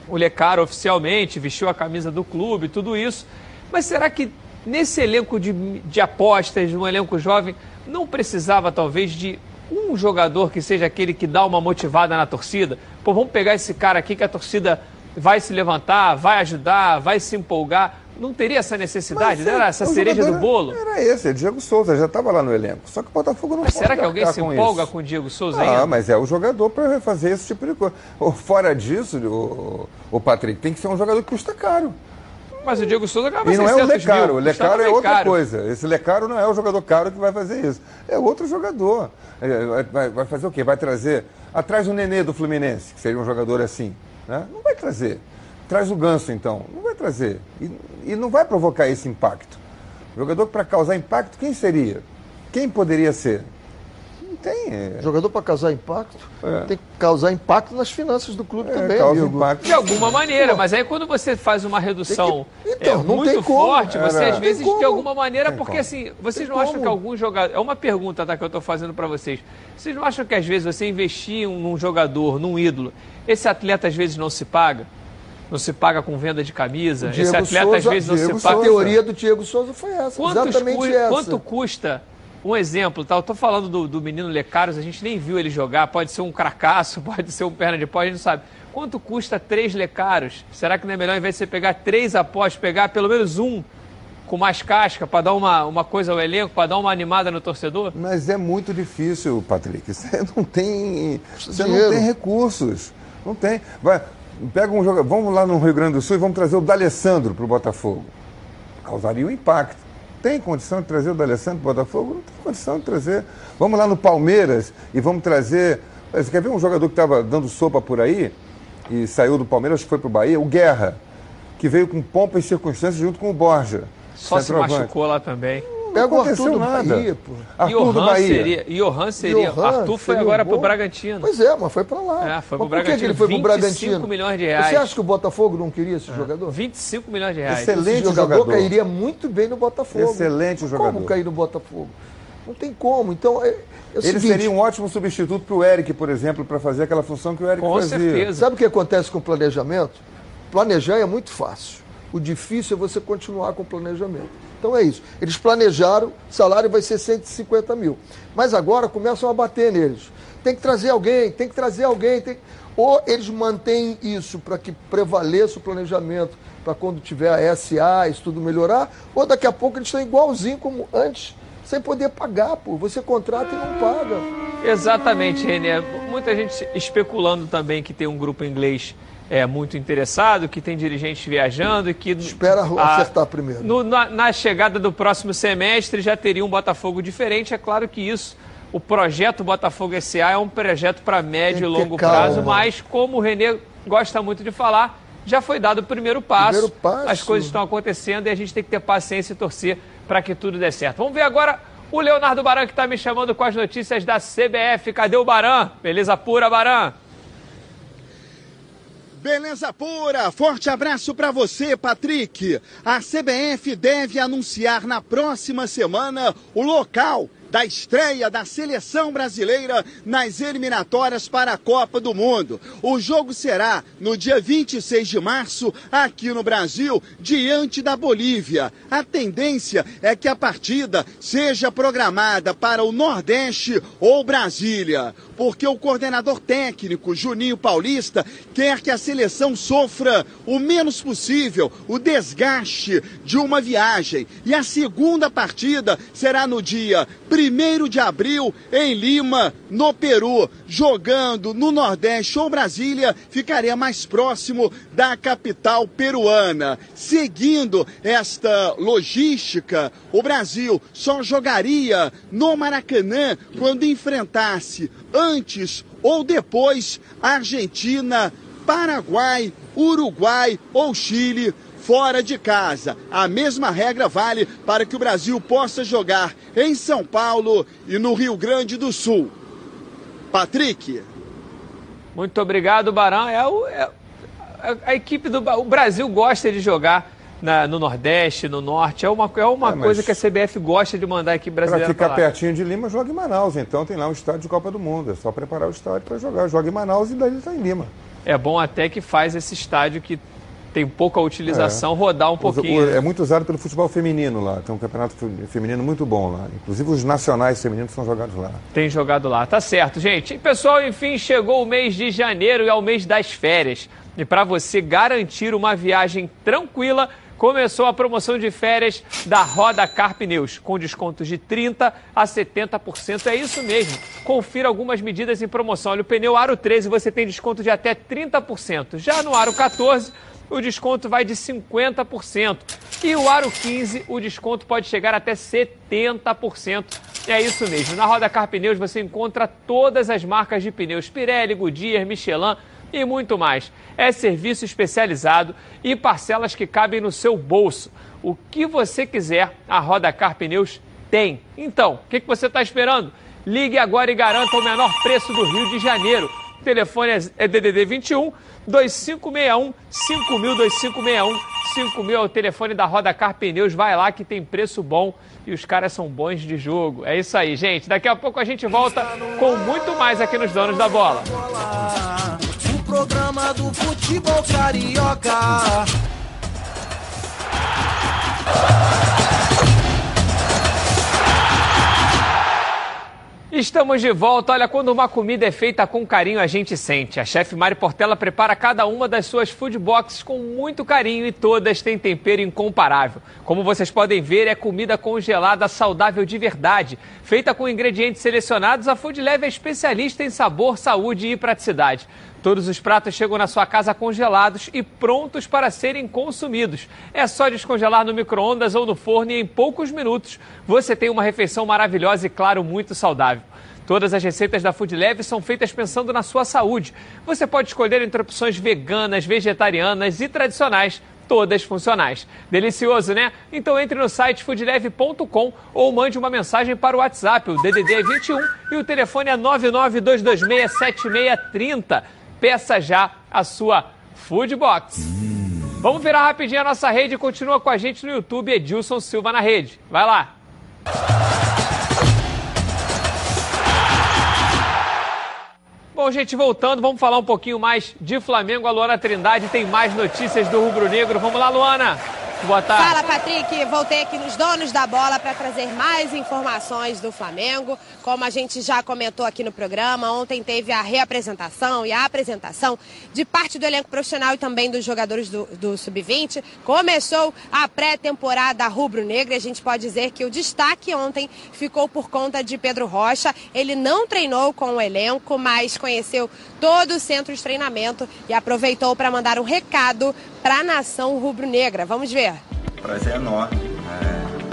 o Lecaro oficialmente, vestiu a camisa do clube, tudo isso. Mas será que nesse elenco de, de apostas, um elenco jovem, não precisava talvez de um jogador que seja aquele que dá uma motivada na torcida? Pô, vamos pegar esse cara aqui que a torcida vai se levantar, vai ajudar, vai se empolgar. Não teria essa necessidade, Mas, era essa cereja do bolo? Era esse, é Diego Souza, já estava lá no elenco. Só que o Botafogo não mas será que alguém se empolga isso. com o Diego Souza ah, ainda? mas é o jogador para fazer esse tipo de coisa. Fora disso, o, o Patrick, tem que ser um jogador que custa caro. Mas o Diego Souza ganhava E não é o Lecaro, mil, o Lecaro é outra caro. coisa. Esse Lecaro não é o jogador caro que vai fazer isso. É outro jogador. É, vai, vai fazer o quê? Vai trazer. Atrás o Nenê do Fluminense, que seria um jogador assim. Né? Não vai trazer. Traz o Ganso, então. Não vai trazer. E, e não vai provocar esse impacto. O jogador para causar impacto, quem seria? Quem poderia ser? Tem. É... Jogador para causar impacto é. tem que causar impacto nas finanças do clube é, também, causa amigo. Impacto. De alguma maneira, Pô. mas aí quando você faz uma redução que... então, é, muito forte, você Era... às vezes, de alguma maneira, tem porque como. assim, vocês tem não acham que algum jogador. É uma pergunta tá, que eu estou fazendo para vocês. Vocês não acham que às vezes você investir num jogador, num ídolo, esse atleta às vezes não se paga? não se paga com venda de camisa. Esse atleta Souza, às vezes não Diego se paga. A teoria do Diego Souza foi essa. Quantos exatamente cu... essa. Quanto custa um exemplo, tá? eu estou falando do, do menino Lecaros, a gente nem viu ele jogar, pode ser um cracaço, pode ser um perna de pó, a gente não sabe. Quanto custa três Lecaros? Será que não é melhor, ao invés de você pegar três após, pegar pelo menos um com mais casca para dar uma, uma coisa ao elenco, para dar uma animada no torcedor? Mas é muito difícil, Patrick. Você não tem, você não tem recursos. Não tem. Vai, pega um jogador, vamos lá no Rio Grande do Sul e vamos trazer o D'Alessandro para o Botafogo. Causaria um impacto. Tem condição de trazer o D'Alessandro para o Botafogo? Não tem condição de trazer. Vamos lá no Palmeiras e vamos trazer. Você quer ver um jogador que estava dando sopa por aí e saiu do Palmeiras, que foi para o Bahia? O Guerra, que veio com pompa e circunstâncias junto com o Borja. Só se machucou lá também. Pega o Arthur do nada. Bahia, pô. Arthur do Bahia. Seria, Johan seria. Johan Arthur foi agora para o Bragantino. Pois é, mas foi para lá. É, foi para o Bragantino. Por que, ele foi para o Bragantino? 25 milhões de reais. Você acha que o Botafogo não queria esse é. jogador? 25 milhões de reais. Excelente esse jogador, jogador. cairia muito bem no Botafogo. Excelente jogador. Como cair no Botafogo? Não tem como. Então, é, é ele seguinte, seria um ótimo substituto para o Eric, por exemplo, para fazer aquela função que o Eric com fazia. Certeza. Sabe o que acontece com o planejamento? Planejar é muito fácil. O difícil é você continuar com o planejamento. Então é isso. Eles planejaram, o salário vai ser 150 mil. Mas agora começam a bater neles. Tem que trazer alguém, tem que trazer alguém. Tem... Ou eles mantêm isso para que prevaleça o planejamento, para quando tiver a SA, isso tudo melhorar, ou daqui a pouco eles estão igualzinho como antes, sem poder pagar, pô. Você contrata e não paga. Exatamente, Renê. Muita gente especulando também que tem um grupo inglês é, muito interessado, que tem dirigentes viajando e que. Espera a, acertar primeiro. No, na, na, chegada do próximo semestre já teria um Botafogo diferente. É claro que isso, o projeto Botafogo SA é um projeto para médio e longo calma. prazo, mas como o Renê gosta muito de falar, já foi dado o primeiro passo. Primeiro passo. As coisas estão acontecendo e a gente tem que ter paciência e torcer para que tudo dê certo. Vamos ver agora o Leonardo Baran que está me chamando com as notícias da CBF. Cadê o Baran? Beleza pura, Baran? Beleza pura, forte abraço para você, Patrick. A CBF deve anunciar na próxima semana o local da estreia da seleção brasileira nas eliminatórias para a Copa do Mundo. O jogo será no dia 26 de março, aqui no Brasil, diante da Bolívia. A tendência é que a partida seja programada para o Nordeste ou Brasília, porque o coordenador técnico, Juninho Paulista, quer que a seleção sofra o menos possível o desgaste de uma viagem. E a segunda partida será no dia 1 de abril em Lima, no Peru, jogando no Nordeste ou Brasília, ficaria mais próximo da capital peruana. Seguindo esta logística, o Brasil só jogaria no Maracanã quando enfrentasse antes ou depois Argentina, Paraguai, Uruguai ou Chile fora de casa. A mesma regra vale para que o Brasil possa jogar em São Paulo e no Rio Grande do Sul. Patrick. Muito obrigado, Barão. É, o, é a equipe do o Brasil gosta de jogar na, no Nordeste, no Norte. É uma, é uma é, coisa que a CBF gosta de mandar a equipe brasileira. Para ficar pertinho de Lima, joga em Manaus. Então tem lá um estádio de Copa do Mundo. É só preparar o estádio para jogar. Joga em Manaus e daí está em Lima. É bom até que faz esse estádio que tem pouca utilização, é. rodar um pouquinho. É muito usado pelo futebol feminino lá. Tem um campeonato feminino muito bom lá. Inclusive os nacionais femininos são jogados lá. Tem jogado lá, tá certo, gente. E pessoal, enfim, chegou o mês de janeiro e é o mês das férias. E para você garantir uma viagem tranquila, começou a promoção de férias da Roda Car Pneus, com descontos de 30% a 70%. É isso mesmo. Confira algumas medidas em promoção. Olha, o pneu Aro 13 você tem desconto de até 30%. Já no Aro 14 o desconto vai de 50%. E o Aro 15, o desconto pode chegar até 70%. É isso mesmo. Na Roda Car Pneus você encontra todas as marcas de pneus Pirelli, Goodyear, Michelin e muito mais. É serviço especializado e parcelas que cabem no seu bolso. O que você quiser, a Roda Car Pneus tem. Então, o que, que você está esperando? Ligue agora e garanta o menor preço do Rio de Janeiro. O telefone é DDD 21 2561 5000 2561 5000 é o telefone da Roda Car Pneus. Vai lá que tem preço bom e os caras são bons de jogo. É isso aí, gente. Daqui a pouco a gente volta com muito mais aqui nos Donos da Bola. O programa do futebol carioca. Estamos de volta. Olha, quando uma comida é feita com carinho, a gente sente. A chefe Mari Portela prepara cada uma das suas food boxes com muito carinho e todas têm tempero incomparável. Como vocês podem ver, é comida congelada saudável de verdade. Feita com ingredientes selecionados, a Food Leve é especialista em sabor, saúde e praticidade. Todos os pratos chegam na sua casa congelados e prontos para serem consumidos. É só descongelar no micro-ondas ou no forno e em poucos minutos você tem uma refeição maravilhosa e, claro, muito saudável. Todas as receitas da Food são feitas pensando na sua saúde. Você pode escolher entre opções veganas, vegetarianas e tradicionais todas funcionais. Delicioso, né? Então entre no site foodleve.com ou mande uma mensagem para o WhatsApp, o DDD é 21 e o telefone é 992267630. Peça já a sua Food Box. Vamos virar rapidinho a nossa rede e continua com a gente no YouTube, Edilson Silva na rede. Vai lá. Bom, gente, voltando, vamos falar um pouquinho mais de Flamengo. A Luana Trindade tem mais notícias do Rubro Negro. Vamos lá, Luana. Boa tarde. Fala, Patrick. Voltei aqui nos donos da bola para trazer mais informações do Flamengo. Como a gente já comentou aqui no programa, ontem teve a reapresentação e a apresentação de parte do elenco profissional e também dos jogadores do, do Sub-20. Começou a pré-temporada rubro-negra. A gente pode dizer que o destaque ontem ficou por conta de Pedro Rocha. Ele não treinou com o elenco, mas conheceu todo o centro de treinamento e aproveitou para mandar um recado para a nação rubro-negra. Vamos ver. Prazer enorme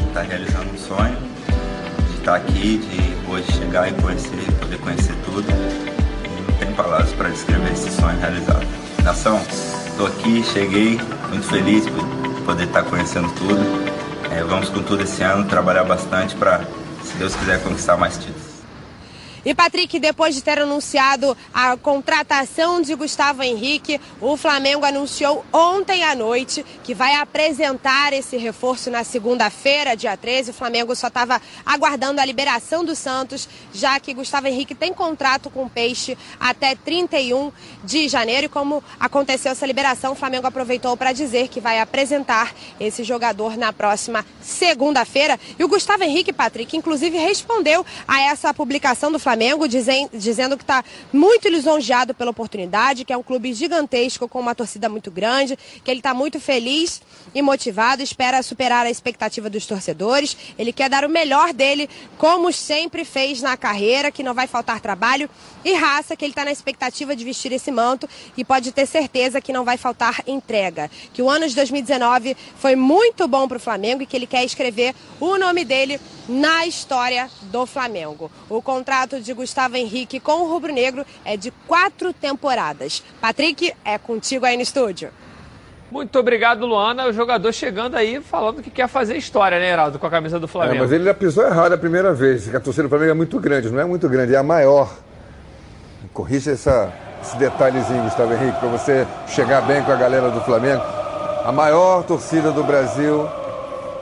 estar é, tá realizando um sonho, de estar aqui, de hoje chegar e conhecer, poder conhecer tudo. E não tem palavras para descrever esse sonho realizado. Nação, estou aqui, cheguei, muito feliz por poder estar conhecendo tudo. É, vamos com tudo esse ano, trabalhar bastante para, se Deus quiser, conquistar mais títulos. E Patrick, depois de ter anunciado a contratação de Gustavo Henrique, o Flamengo anunciou ontem à noite que vai apresentar esse reforço na segunda-feira, dia 13. O Flamengo só estava aguardando a liberação do Santos, já que Gustavo Henrique tem contrato com o Peixe até 31 de janeiro. E como aconteceu essa liberação, o Flamengo aproveitou para dizer que vai apresentar esse jogador na próxima segunda-feira. E o Gustavo Henrique, Patrick, inclusive respondeu a essa publicação do Flamengo Flamengo, dizem, dizendo que está muito lisonjeado pela oportunidade, que é um clube gigantesco com uma torcida muito grande, que ele está muito feliz e motivado, espera superar a expectativa dos torcedores. Ele quer dar o melhor dele, como sempre fez na carreira, que não vai faltar trabalho e raça, que ele está na expectativa de vestir esse manto e pode ter certeza que não vai faltar entrega. Que o ano de 2019 foi muito bom para o Flamengo e que ele quer escrever o nome dele na história do Flamengo. O contrato de Gustavo Henrique com o Rubro Negro é de quatro temporadas. Patrick, é contigo aí no estúdio. Muito obrigado, Luana. O jogador chegando aí falando que quer fazer história, né, Heraldo, com a camisa do Flamengo. É, mas ele já pisou errado a primeira vez. A torcida do Flamengo é muito grande, não é muito grande, é a maior. Corrija essa, esse detalhezinho, Gustavo Henrique, para você chegar bem com a galera do Flamengo. A maior torcida do Brasil.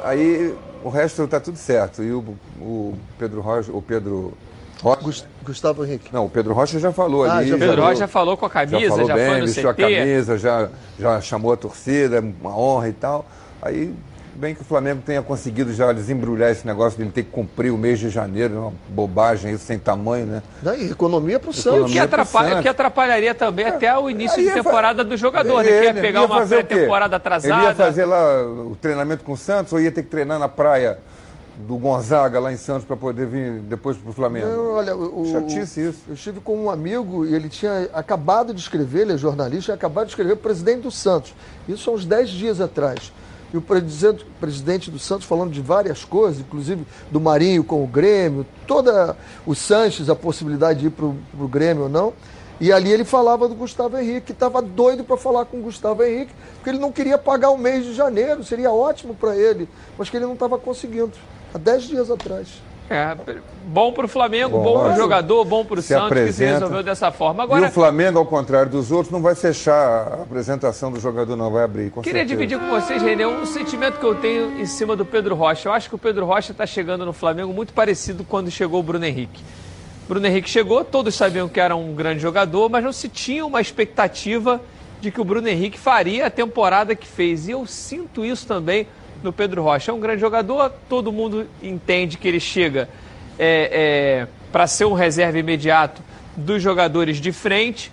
Aí o resto está tudo certo. E o, o Pedro Rocha, o Pedro Rocha. Gustavo Henrique. Não, o Pedro Rocha já falou ah, ali. Já Pedro Rocha já falou com a camisa, já, falou já bem, foi no vestiu CT. a camisa, já, já chamou a torcida, uma honra e tal. Aí bem que o Flamengo tenha conseguido já desembrulhar esse negócio de ele ter que cumprir o mês de janeiro, uma bobagem isso sem tamanho, né? Daí, economia para o Santos. Que, atrapalha, que atrapalharia também é, até o início de temporada do jogador, ele, né? Que ia pegar ia uma pré-temporada atrasada. Ele ia fazer lá o treinamento com o Santos ou ia ter que treinar na praia do Gonzaga lá em Santos para poder vir depois para o Flamengo. Não, olha, o, Chatice isso. Eu estive com um amigo e ele tinha acabado de escrever, ele é jornalista, acabado de escrever o presidente do Santos. Isso há uns 10 dias atrás e o presidente, presidente do Santos falando de várias coisas, inclusive do Marinho com o Grêmio, toda o Sanches, a possibilidade de ir para o Grêmio ou não. E ali ele falava do Gustavo Henrique, que estava doido para falar com o Gustavo Henrique, porque ele não queria pagar o mês de janeiro, seria ótimo para ele, mas que ele não estava conseguindo, há dez dias atrás. É, bom para o Flamengo, bom, bom para o jogador, bom para o Santos, apresenta. que se resolveu dessa forma. Agora, e o Flamengo, ao contrário dos outros, não vai fechar a apresentação do jogador, não vai abrir. queria certeza. dividir com vocês, Renê, um sentimento que eu tenho em cima do Pedro Rocha. Eu acho que o Pedro Rocha está chegando no Flamengo muito parecido quando chegou o Bruno Henrique. Bruno Henrique chegou, todos sabiam que era um grande jogador, mas não se tinha uma expectativa de que o Bruno Henrique faria a temporada que fez. E eu sinto isso também no Pedro Rocha. É um grande jogador, todo mundo entende que ele chega é, é, para ser um reserva imediato dos jogadores de frente,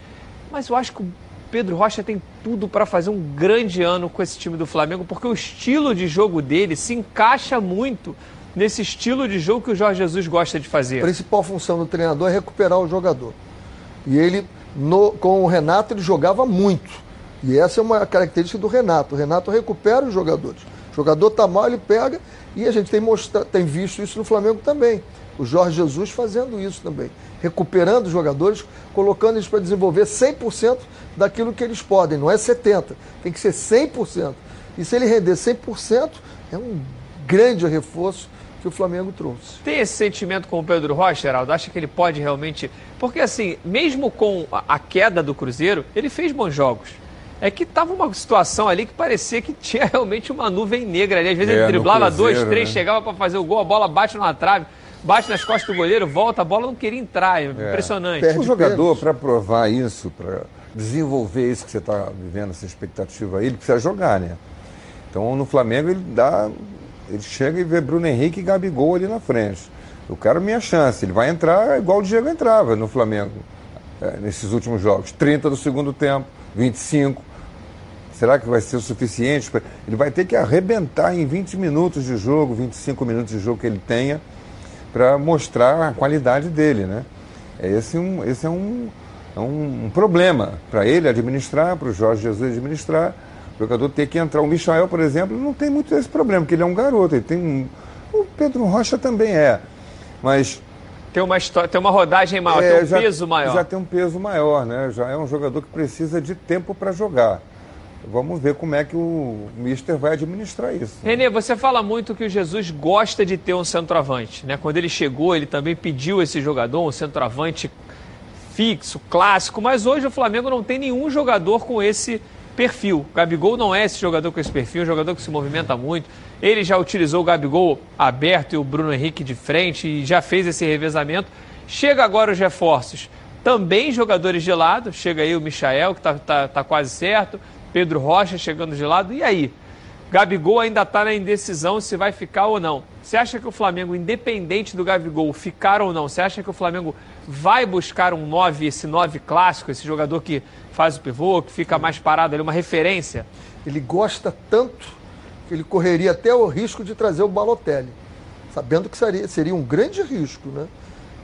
mas eu acho que o Pedro Rocha tem tudo para fazer um grande ano com esse time do Flamengo, porque o estilo de jogo dele se encaixa muito nesse estilo de jogo que o Jorge Jesus gosta de fazer. A principal função do treinador é recuperar o jogador. E ele No, com o Renato ele jogava muito. E essa é uma característica do Renato. O Renato recupera os jogadores. Jogador está mal, ele pega. E a gente tem, mostra, tem visto isso no Flamengo também. O Jorge Jesus fazendo isso também. Recuperando os jogadores, colocando eles para desenvolver 100% daquilo que eles podem. Não é 70%, tem que ser 100%. E se ele render 100%, é um grande reforço que o Flamengo trouxe. Tem esse sentimento com o Pedro Rocha, Geraldo? Acha que ele pode realmente. Porque, assim, mesmo com a queda do Cruzeiro, ele fez bons jogos. É que tava uma situação ali que parecia que tinha realmente uma nuvem negra ali. Às vezes é, ele driblava dois, três, né? chegava para fazer o gol, a bola bate numa trave, bate nas costas do goleiro, volta, a bola não queria entrar. É, é. impressionante. o jogador, para provar isso, para desenvolver isso que você está vivendo, essa expectativa aí, ele precisa jogar, né? Então no Flamengo ele dá. Ele chega e vê Bruno Henrique e Gabigol ali na frente. Eu quero minha chance. Ele vai entrar igual o Diego entrava no Flamengo é, nesses últimos jogos. 30 do segundo tempo, 25. Será que vai ser o suficiente? Ele vai ter que arrebentar em 20 minutos de jogo, 25 minutos de jogo que ele tenha, para mostrar a qualidade dele, né? Esse, um, esse é um, é um problema para ele administrar, para o Jorge Jesus administrar. O jogador ter que entrar. O Michael, por exemplo, não tem muito esse problema, porque ele é um garoto. Ele tem um... O Pedro Rocha também é. Mas. Tem uma, história, tem uma rodagem maior, é, tem um já, peso maior. Já tem um peso maior, né? Já é um jogador que precisa de tempo para jogar. Vamos ver como é que o Mister vai administrar isso. Renê, você fala muito que o Jesus gosta de ter um centroavante. Né? Quando ele chegou, ele também pediu esse jogador, um centroavante fixo, clássico, mas hoje o Flamengo não tem nenhum jogador com esse perfil. O Gabigol não é esse jogador com esse perfil, é um jogador que se movimenta muito. Ele já utilizou o Gabigol aberto e o Bruno Henrique de frente e já fez esse revezamento. Chega agora os reforços. Também jogadores de lado, chega aí o Michael, que está tá, tá quase certo, Pedro Rocha chegando de lado. E aí? Gabigol ainda está na indecisão se vai ficar ou não. Você acha que o Flamengo, independente do Gabigol, ficar ou não, você acha que o Flamengo vai buscar um 9, esse 9 clássico, esse jogador que faz o pivô, que fica mais parado ali, uma referência? Ele gosta tanto ele correria até o risco de trazer o Balotelli, sabendo que seria, seria um grande risco, né?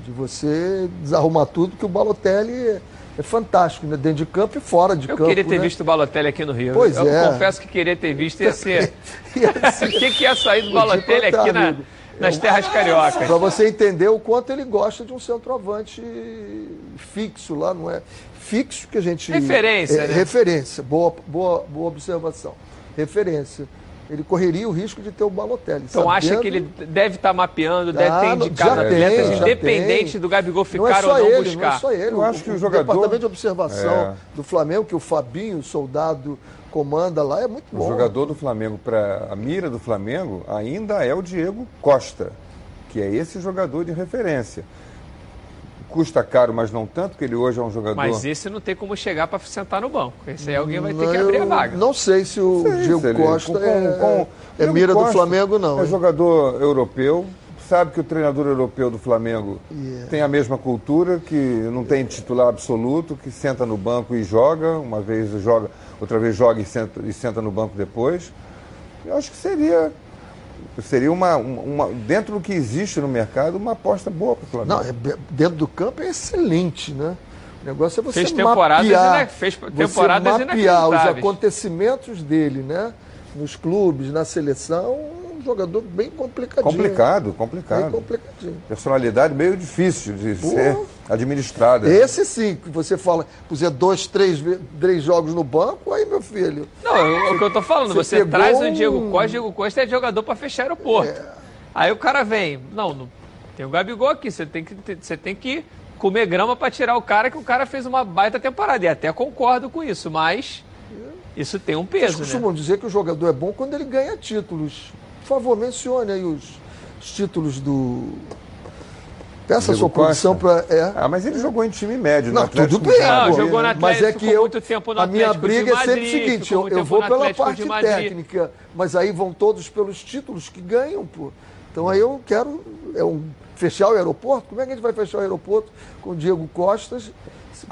De você desarrumar tudo, que o Balotelli é fantástico, né? Dentro de campo e fora de eu campo. Eu queria ter né? visto o Balotelli aqui no Rio. Pois eu é. confesso que queria ter visto ia ser. O que, que ia sair do Balotelli aqui na, nas terras cariocas? Para você entender o quanto ele gosta de um centroavante fixo lá, não é? Fixo que a gente. Referência, é, né? Referência, boa, boa, boa observação. Referência ele correria o risco de ter o Balotelli. Então sabendo... acha que ele deve estar tá mapeando, deve ah, ter indicado atletas tem, independente do Gabigol ficar não é ou não ele, buscar. Não é só ele. Eu o, acho que o, o jogador... departamento de observação é. do Flamengo, que o Fabinho, o soldado, comanda lá, é muito bom. O jogador do Flamengo, para a mira do Flamengo, ainda é o Diego Costa, que é esse jogador de referência custa caro, mas não tanto, porque ele hoje é um jogador. Mas esse não tem como chegar para sentar no banco. Esse aí alguém vai ter que abrir a vaga. Não sei se o sei, Diego se Costa com, é, com, é mira Costa do Flamengo, não. É jogador europeu, sabe que o treinador europeu do Flamengo yeah. tem a mesma cultura, que não tem titular absoluto, que senta no banco e joga, uma vez joga, outra vez joga e senta, e senta no banco depois. Eu acho que seria seria uma, uma, dentro do que existe no mercado, uma aposta boa para o Flamengo. Não, é, dentro do campo é excelente, né? O negócio é você fez temporadas mapear, fez temporadas você mapear os acontecimentos dele, né? Nos clubes, na seleção, jogador bem complicadinho. Complicado, complicado. Bem complicadinho. Personalidade meio difícil de Pô. ser administrada. Esse sim, que você fala, puser dois, três, três jogos no banco, aí, meu filho. Não, eu, o que eu tô falando, você, você traz o Diego Costa, Diego Costa é jogador para fechar aeroporto. É. Aí o cara vem, não, não, tem o Gabigol aqui, você tem que, você tem que comer grama para tirar o cara, que o cara fez uma baita temporada. E até concordo com isso, mas isso tem um peso, Vocês costumam né? dizer que o jogador é bom quando ele ganha títulos. Por favor, mencione aí os, os títulos do. Peça a sua produção para. É. Ah, mas ele jogou em time médio, Não, tudo bem. Não, jogou na Atlético, mas é que eu, muito tempo no A minha briga é sempre o seguinte: eu, eu vou pela parte técnica, mas aí vão todos pelos títulos que ganham, pô. Então aí eu quero é um, fechar o aeroporto. Como é que a gente vai fechar o aeroporto com o Diego Costas?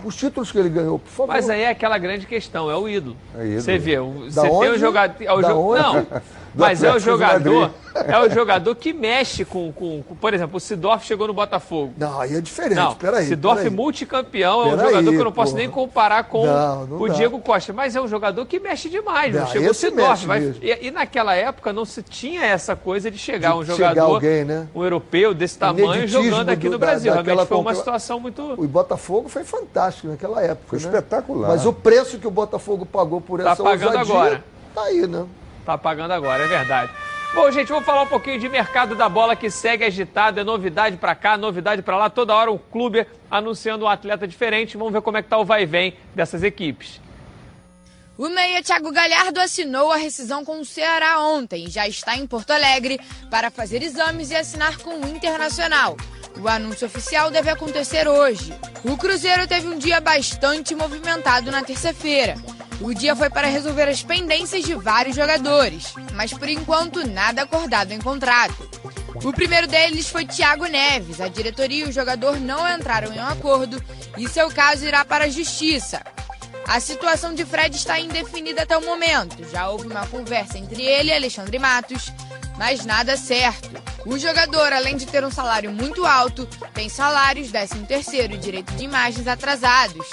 Os títulos que ele ganhou, por favor. Mas aí é aquela grande questão, é o ídolo. É ídolo. Você vê, você da tem onde? um jogador. É da onde? Não, mas é o jogador. É o jogador que mexe com, com, com, Por exemplo, o Sidorf chegou no Botafogo. Não, aí é diferente. Não, peraí. Sidorf peraí. multicampeão, é um jogador que eu não posso porra. nem comparar com não, não o dá. Diego Costa. Mas é um jogador que mexe demais. Não, não chegou o Sidorf. Vai, e, e, naquela época não se tinha essa coisa de chegar de um jogador, chegar alguém, né? um europeu desse tamanho, jogando aqui no Brasil. Da, Realmente foi uma situação muito. O Botafogo foi fantástico naquela época. Foi né? espetacular. Mas o preço que o Botafogo pagou por tá essa pagando ousadia, agora. tá aí, né? Tá pagando agora, é verdade. Bom, gente, vou falar um pouquinho de mercado da bola que segue agitado, é novidade para cá, novidade para lá, toda hora um clube anunciando um atleta diferente. Vamos ver como é que tá o vai e vem dessas equipes. O meia Thiago Galhardo assinou a rescisão com o Ceará ontem já está em Porto Alegre para fazer exames e assinar com o Internacional. O anúncio oficial deve acontecer hoje. O Cruzeiro teve um dia bastante movimentado na terça-feira. O dia foi para resolver as pendências de vários jogadores, mas por enquanto nada acordado em contrato. O primeiro deles foi Thiago Neves. A diretoria e o jogador não entraram em um acordo e seu caso irá para a justiça. A situação de Fred está indefinida até o momento. Já houve uma conversa entre ele e Alexandre Matos, mas nada certo. O jogador, além de ter um salário muito alto, tem salários, 13 terceiro e direito de imagens atrasados.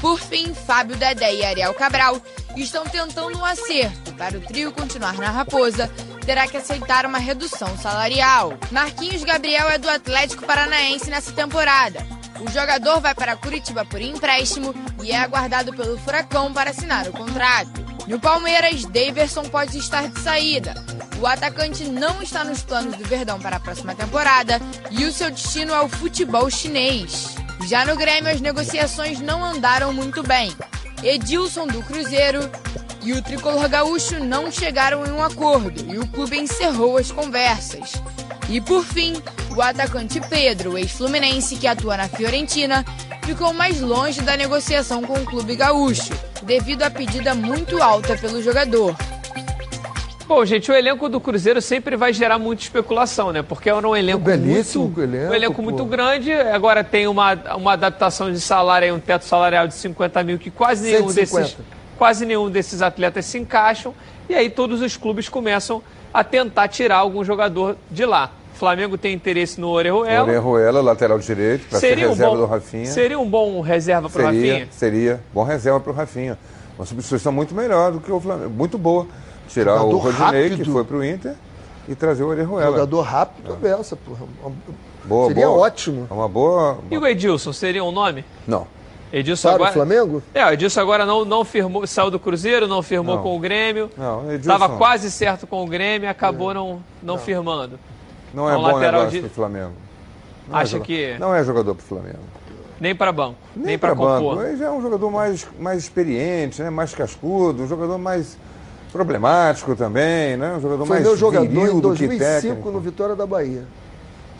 Por fim, Fábio Dedé e Ariel Cabral estão tentando um acerto. Para o trio continuar na Raposa, terá que aceitar uma redução salarial. Marquinhos Gabriel é do Atlético Paranaense nessa temporada. O jogador vai para Curitiba por empréstimo e é aguardado pelo Furacão para assinar o contrato. No Palmeiras, Daverson pode estar de saída. O atacante não está nos planos do Verdão para a próxima temporada e o seu destino é o futebol chinês. Já no Grêmio, as negociações não andaram muito bem. Edilson do Cruzeiro e o tricolor gaúcho não chegaram em um acordo e o clube encerrou as conversas. E por fim, o atacante Pedro, ex-fluminense que atua na Fiorentina, ficou mais longe da negociação com o clube gaúcho, devido à pedida muito alta pelo jogador. Bom, gente, o elenco do Cruzeiro sempre vai gerar muita especulação, né? Porque era um elenco belíssimo muito, elenco, um elenco muito grande. Agora tem uma, uma adaptação de salário, um teto salarial de 50 mil que quase nenhum 150. desses quase nenhum desses atletas se encaixam. E aí todos os clubes começam a tentar tirar algum jogador de lá. O Flamengo tem interesse no Orejuela. Orejuela, lateral direito, para ser reserva um bom, do Rafinha. Seria um bom reserva para o Rafinha? Seria, bom reserva para o Rafinha. Uma substituição muito melhor do que o Flamengo, muito boa. Tirar Jogador o Rodinei, rápido. que foi para o Inter, e trazer o Orejuela. Jogador rápido, é. essa, porra. Boa, seria boa. ótimo. É uma boa... E o Edilson, seria um nome? Não. Edilson Para agora... o Flamengo? É, o Edilson agora não, não firmou, saiu do Cruzeiro, não firmou não. com o Grêmio. Não. Estava quase certo com o Grêmio, acabou é. não, não, não, firmando. Não é um bom negócio de... pro Flamengo. Não é Acha é que... Não é jogador pro Flamengo. Nem para banco, nem, nem para banco. Ele já é um jogador mais, mais experiente, né? mais cascudo, um jogador mais problemático também, né? Um jogador Foi mais meu jogador em 2005 no Vitória da Bahia.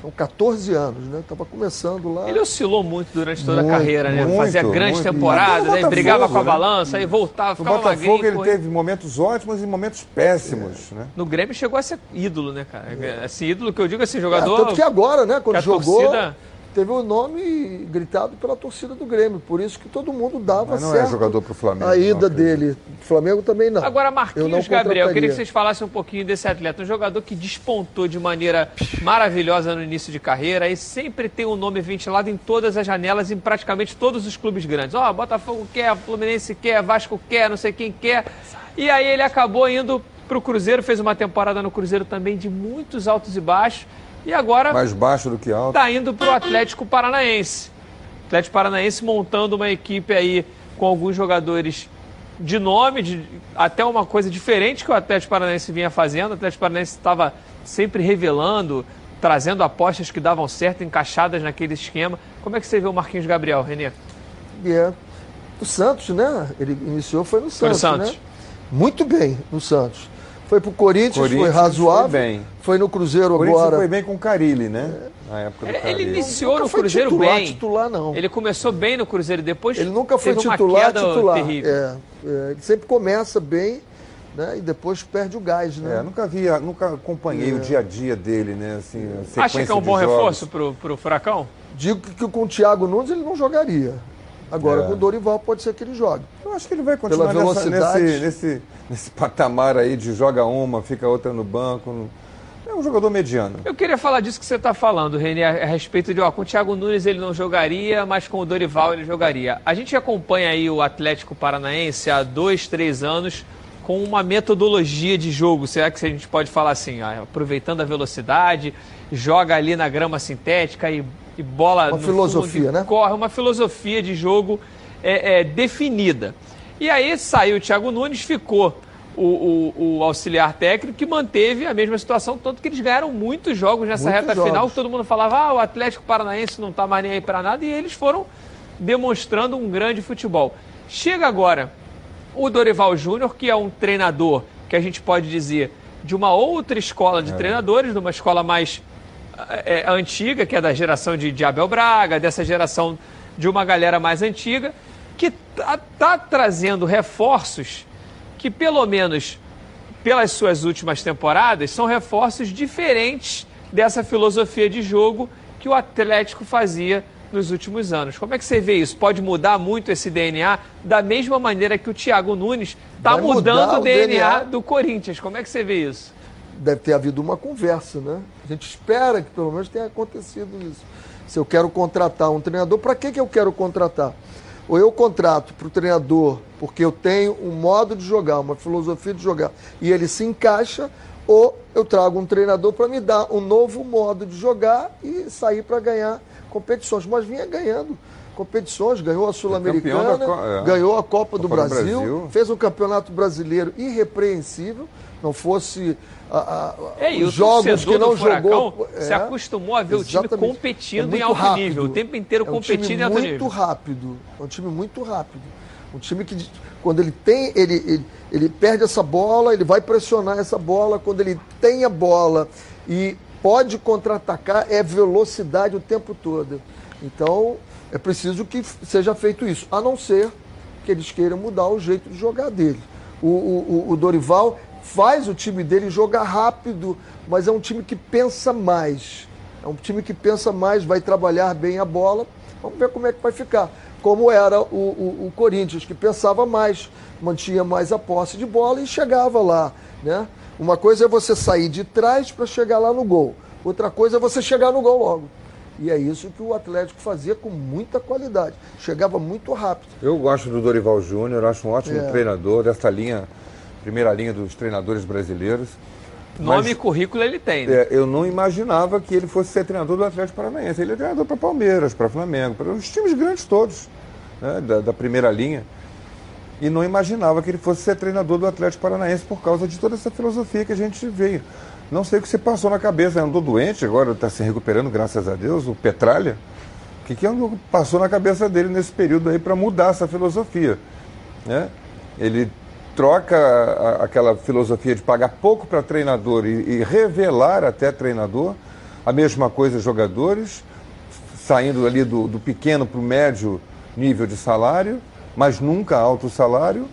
São 14 anos, né? Tava começando lá. Ele oscilou muito durante toda muito, a carreira, né? Muito, Fazia grandes muito. temporadas, aí brigava com a né? balança, aí voltava, ficava No Botafogo ele teve momentos ótimos e momentos péssimos, é. né? No Grêmio chegou a ser ídolo, né, cara? É. Esse ídolo que eu digo, esse jogador... É, tanto que agora, né, quando jogou... Torcida teve o nome gritado pela torcida do Grêmio. Por isso que todo mundo dava Mas não é certo é jogador para o Flamengo. A ida dele. Flamengo também não. Agora, Marquinhos eu Gabriel, eu queria que vocês falassem um pouquinho desse atleta. Um jogador que despontou de maneira maravilhosa no início de carreira e sempre tem o um nome ventilado em todas as janelas, em praticamente todos os clubes grandes. Ó, oh, Botafogo quer, Fluminense quer, Vasco quer, não sei quem quer. E aí ele acabou indo para o Cruzeiro, fez uma temporada no Cruzeiro também de muitos altos e baixos e agora. Mais baixo do que alto. Está indo para o Atlético Paranaense. Atlético Paranaense montando uma equipe aí com alguns jogadores de nome, de, até uma coisa diferente que o Atlético Paranaense vinha fazendo. O Atlético Paranaense estava sempre revelando, trazendo apostas que davam certo, encaixadas naquele esquema. Como é que você vê o Marquinhos Gabriel, Renê? É, o Santos, né? Ele iniciou foi no Santos, foi no Santos. Né? Muito bem no Santos. Foi pro Corinthians, Corinthians foi razoável. Foi, bem. foi no Cruzeiro Corinthians agora. foi bem com o Carilli, né? É. Na época do é, Ele iniciou no Cruzeiro titular, bem. titular, não. Ele começou bem no Cruzeiro, depois Ele nunca foi titular, titular. Terrível. É, é, ele sempre começa bem, né? E depois perde o gás, né? É, nunca vi, nunca acompanhei é. o dia a dia dele, né? Assim, Acha que é um bom jogos. reforço pro, pro Furacão? Digo que, que com o Thiago Nunes ele não jogaria. Agora, é. com o Dorival pode ser que ele jogue. Eu acho que ele vai continuar nessa, nesse, nesse, nesse patamar aí de joga uma, fica outra no banco. É um jogador mediano. Eu queria falar disso que você está falando, Renê, a respeito de, ó, com o Thiago Nunes ele não jogaria, mas com o Dorival ele jogaria. A gente acompanha aí o Atlético Paranaense há dois, três anos com uma metodologia de jogo, será que a gente pode falar assim, ó, aproveitando a velocidade, joga ali na grama sintética e, e bola uma filosofia, né? Corre, uma filosofia de jogo é, é, definida. E aí saiu o Thiago Nunes, ficou o, o, o, auxiliar técnico que manteve a mesma situação, tanto que eles ganharam muitos jogos nessa muitos reta jogos. final, que todo mundo falava, ah, o Atlético Paranaense não está mais nem aí para nada, e eles foram demonstrando um grande futebol. Chega agora o Dorival Júnior, que é um treinador que a gente pode dizer de uma outra escola de é. treinadores, de uma escola mais é, é, antiga, que é da geração de, de Abel Braga, dessa geração de uma galera mais antiga, que está tá trazendo reforços que, pelo menos pelas suas últimas temporadas, são reforços diferentes dessa filosofia de jogo que o Atlético fazia nos últimos anos. Como é que você vê isso? Pode mudar muito esse DNA da mesma maneira que o Thiago Nunes está mudando o DNA, DNA do Corinthians. Como é que você vê isso? Deve ter havido uma conversa, né? A gente espera que pelo menos tenha acontecido isso. Se eu quero contratar um treinador, para que, que eu quero contratar? Ou eu contrato para o treinador porque eu tenho um modo de jogar, uma filosofia de jogar, e ele se encaixa, ou eu trago um treinador para me dar um novo modo de jogar e sair para ganhar competições. Mas vinha ganhando competições, ganhou a Sul-Americana, é. ganhou a Copa, Copa do, Brasil, do, Brasil, fez um campeonato brasileiro irrepreensível, não fosse a, a, é, os jogos que não jogou. É, se acostumou a ver exatamente. o time competindo é em alto rápido. nível, o tempo inteiro é um competindo em alto nível. Muito rápido, é um time muito rápido. Um time que, quando ele tem, ele, ele, ele perde essa bola, ele vai pressionar essa bola. Quando ele tem a bola e pode contra-atacar, é velocidade o tempo todo. Então, é preciso que seja feito isso, a não ser que eles queiram mudar o jeito de jogar dele. O, o, o Dorival faz o time dele jogar rápido, mas é um time que pensa mais. É um time que pensa mais, vai trabalhar bem a bola. Vamos ver como é que vai ficar. Como era o, o, o Corinthians, que pensava mais, mantinha mais a posse de bola e chegava lá. Né? Uma coisa é você sair de trás para chegar lá no gol. Outra coisa é você chegar no gol logo. E é isso que o Atlético fazia com muita qualidade. Chegava muito rápido. Eu gosto do Dorival Júnior, acho um ótimo é. treinador dessa linha primeira linha dos treinadores brasileiros. Nome Mas, e currículo ele tem, né? é, eu não imaginava que ele fosse ser treinador do Atlético Paranaense. Ele é treinador para Palmeiras, para Flamengo, para os times grandes todos, né, da, da, primeira linha. E não imaginava que ele fosse ser treinador do Atlético Paranaense por causa de toda essa filosofia que a gente veio. Não sei o que se passou na cabeça, andou doente, agora está se recuperando, graças a Deus, o Petralha. O que, que passou na cabeça dele nesse período aí para mudar essa filosofia? Né? Ele troca aquela filosofia de pagar pouco para treinador e, e, revelar até treinador, a mesma coisa jogadores, saindo ali do, do pequeno para o médio nível de salário, mas nunca alto salário,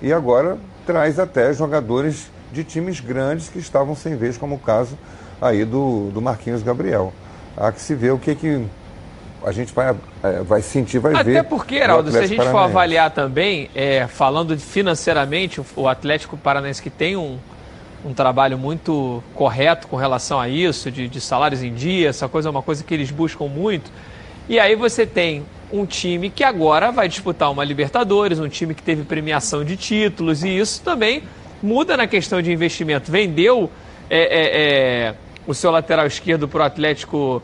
e agora traz até jogadores de times grandes que estavam sem vez, como o caso aí do, do Marquinhos Gabriel. Há que se ver o que, que a gente vai, é, vai sentir, vai Até ver. Até porque, Heraldo, se a gente for avaliar também, é, falando financeiramente, o, o Atlético Paranaense que tem um, um trabalho muito correto com relação a isso, de, de salários em dia, essa coisa é uma coisa que eles buscam muito. E aí você tem um time que agora vai disputar uma Libertadores, um time que teve premiação de títulos, e isso também muda na questão de investimento. Vendeu é, é, é o seu lateral esquerdo para o Atlético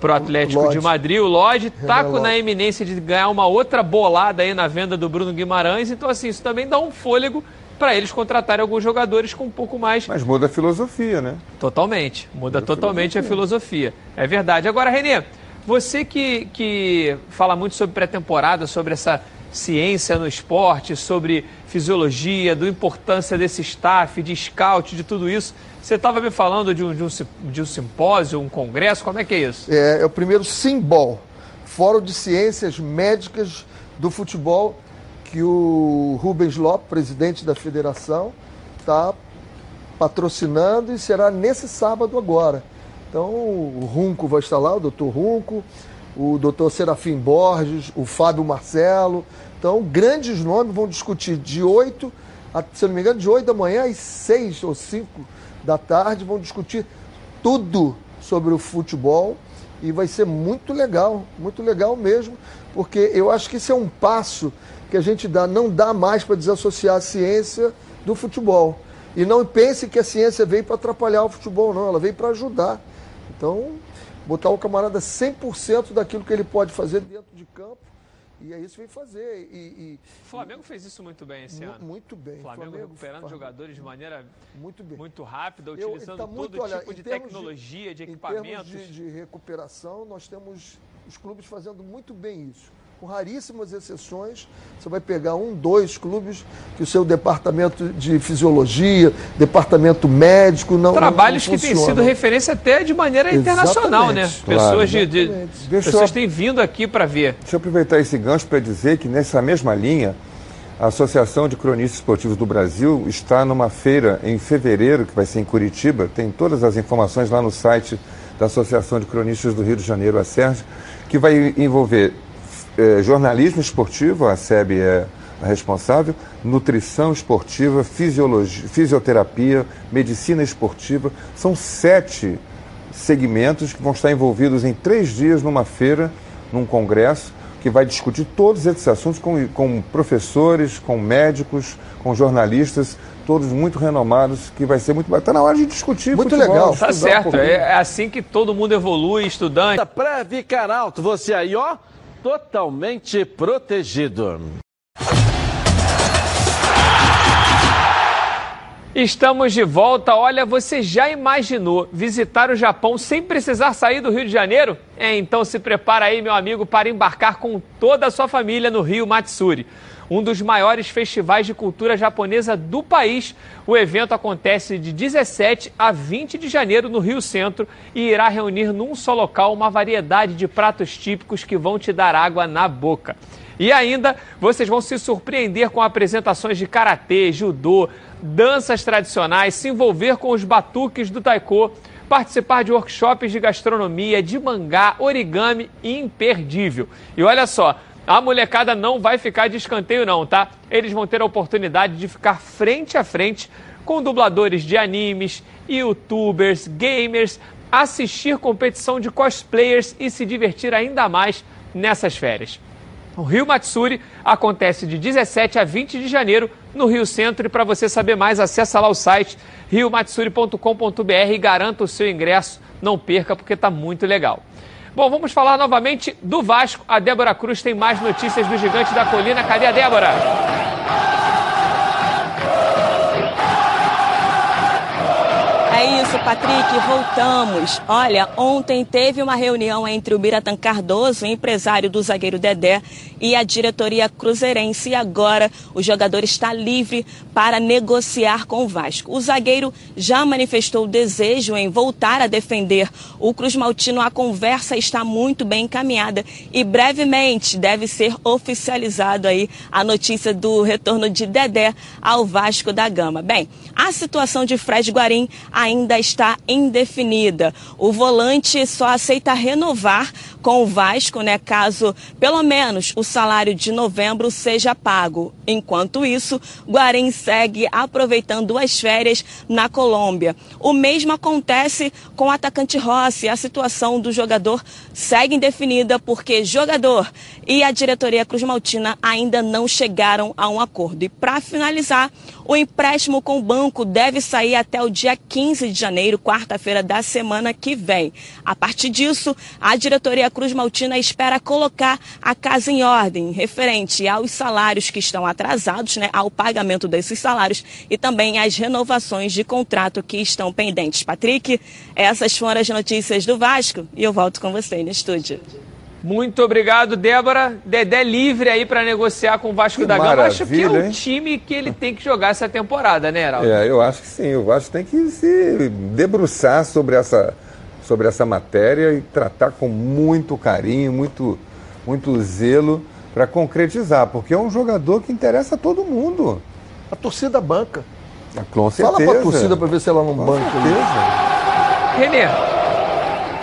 para o Atlético Lodge. de Madrid. O Lodge está na eminência de ganhar uma outra bolada aí na venda do Bruno Guimarães. Então, assim, isso também dá um fôlego para eles contratarem alguns jogadores com um pouco mais. Mas muda a filosofia, né? Totalmente. Muda, muda totalmente a filosofia. a filosofia. É verdade. Agora, Renê, você que, que fala muito sobre pré-temporada, sobre essa ciência no esporte, sobre fisiologia, da importância desse staff, de scout, de tudo isso. Você estava me falando de um, de, um, de um simpósio, um congresso, como é que é isso? É, é o primeiro Simbol, Fórum de Ciências Médicas do Futebol, que o Rubens Lopes, presidente da federação, está patrocinando e será nesse sábado agora. Então o Runco vai estar lá, o doutor Runco, o doutor Serafim Borges, o Fábio Marcelo. Então, grandes nomes vão discutir de 8, se eu não me engano, de 8 da manhã às 6 ou 5 da tarde, vão discutir tudo sobre o futebol e vai ser muito legal, muito legal mesmo, porque eu acho que isso é um passo que a gente dá, não dá mais para desassociar a ciência do futebol. E não pense que a ciência veio para atrapalhar o futebol, não, ela veio para ajudar. Então, botar o camarada 100% daquilo que ele pode fazer dentro de campo e é isso que vem fazer. E, e, o Flamengo fez isso muito bem esse ano. Muito bem. O Flamengo, Flamengo recuperando Flamengo. jogadores de maneira muito, bem. muito rápida, utilizando Eu, tá muito, todo olha, tipo de tecnologia, de, de equipamentos. Em termos de, de recuperação, nós temos os clubes fazendo muito bem isso com raríssimas exceções, você vai pegar um, dois clubes que o seu departamento de fisiologia, departamento médico não Trabalhos não, que têm sido referência até de maneira internacional, né? Pessoas, de, de pessoas têm vindo aqui para ver. Deixa eu aproveitar esse gancho para dizer que nessa mesma linha, a Associação de Cronistas Esportivos do Brasil está numa feira em fevereiro, que vai ser em Curitiba, tem todas as informações lá no site da Associação de Cronistas do Rio de Janeiro, a SERJ, que vai envolver é, jornalismo esportivo, a SEB é a responsável, nutrição esportiva, fisiologia, fisioterapia, medicina esportiva. São sete segmentos que vão estar envolvidos em três dias numa feira, num congresso, que vai discutir todos esses assuntos com, com professores, com médicos, com jornalistas, todos muito renomados, que vai ser muito Está na hora de discutir. Muito futebol, legal. Tá certo. Um é assim que todo mundo evolui, estudante. Pré-Vicaralto, você aí, ó totalmente protegido. Estamos de volta. Olha, você já imaginou visitar o Japão sem precisar sair do Rio de Janeiro? É, então se prepara aí, meu amigo, para embarcar com toda a sua família no Rio Matsuri um dos maiores festivais de cultura japonesa do país. O evento acontece de 17 a 20 de janeiro no Rio Centro e irá reunir num só local uma variedade de pratos típicos que vão te dar água na boca. E ainda vocês vão se surpreender com apresentações de karatê, judô, danças tradicionais, se envolver com os batuques do taiko, participar de workshops de gastronomia, de mangá, origami imperdível. E olha só, a molecada não vai ficar de escanteio, não, tá? Eles vão ter a oportunidade de ficar frente a frente com dubladores de animes, youtubers, gamers, assistir competição de cosplayers e se divertir ainda mais nessas férias. O Rio Matsuri acontece de 17 a 20 de janeiro no Rio Centro e para você saber mais, acessa lá o site riomatsuri.com.br e garanta o seu ingresso. Não perca porque está muito legal. Bom, vamos falar novamente do Vasco. A Débora Cruz tem mais notícias do Gigante da Colina. Cadê a Débora? É isso, Patrick, voltamos. Olha, ontem teve uma reunião entre o Biratan Cardoso, empresário do zagueiro Dedé, e a diretoria cruzeirense. E agora o jogador está livre para negociar com o Vasco. O zagueiro já manifestou o desejo em voltar a defender o Cruz Maltino. A conversa está muito bem encaminhada e brevemente deve ser oficializado aí a notícia do retorno de Dedé ao Vasco da Gama. Bem, a situação de Fred Guarim ainda está indefinida. O volante só aceita renovar com o Vasco, né, caso pelo menos o salário de novembro seja pago. Enquanto isso, Guarim segue aproveitando as férias na Colômbia. O mesmo acontece com o atacante Rossi. A situação do jogador segue indefinida porque jogador e a diretoria Cruz Maltina ainda não chegaram a um acordo. E para finalizar, o empréstimo com o banco deve sair até o dia 15 de janeiro, quarta-feira da semana que vem. A partir disso, a diretoria Cruz Maltina espera colocar a casa em ordem, referente aos salários que estão atrasados, né, ao pagamento desses salários e também às renovações de contrato que estão pendentes. Patrick, essas foram as notícias do Vasco e eu volto com você no estúdio. Muito obrigado, Débora. Dedé livre aí para negociar com o Vasco que da Gama. Acho que é o time que ele tem que jogar essa temporada, né, Heraldo? É, eu acho que sim. O Vasco tem que se debruçar sobre essa sobre essa matéria e tratar com muito carinho, muito, muito zelo para concretizar, porque é um jogador que interessa a todo mundo. A torcida banca. É, com certeza. Fala para a torcida para ver se ela não com banca. Renê,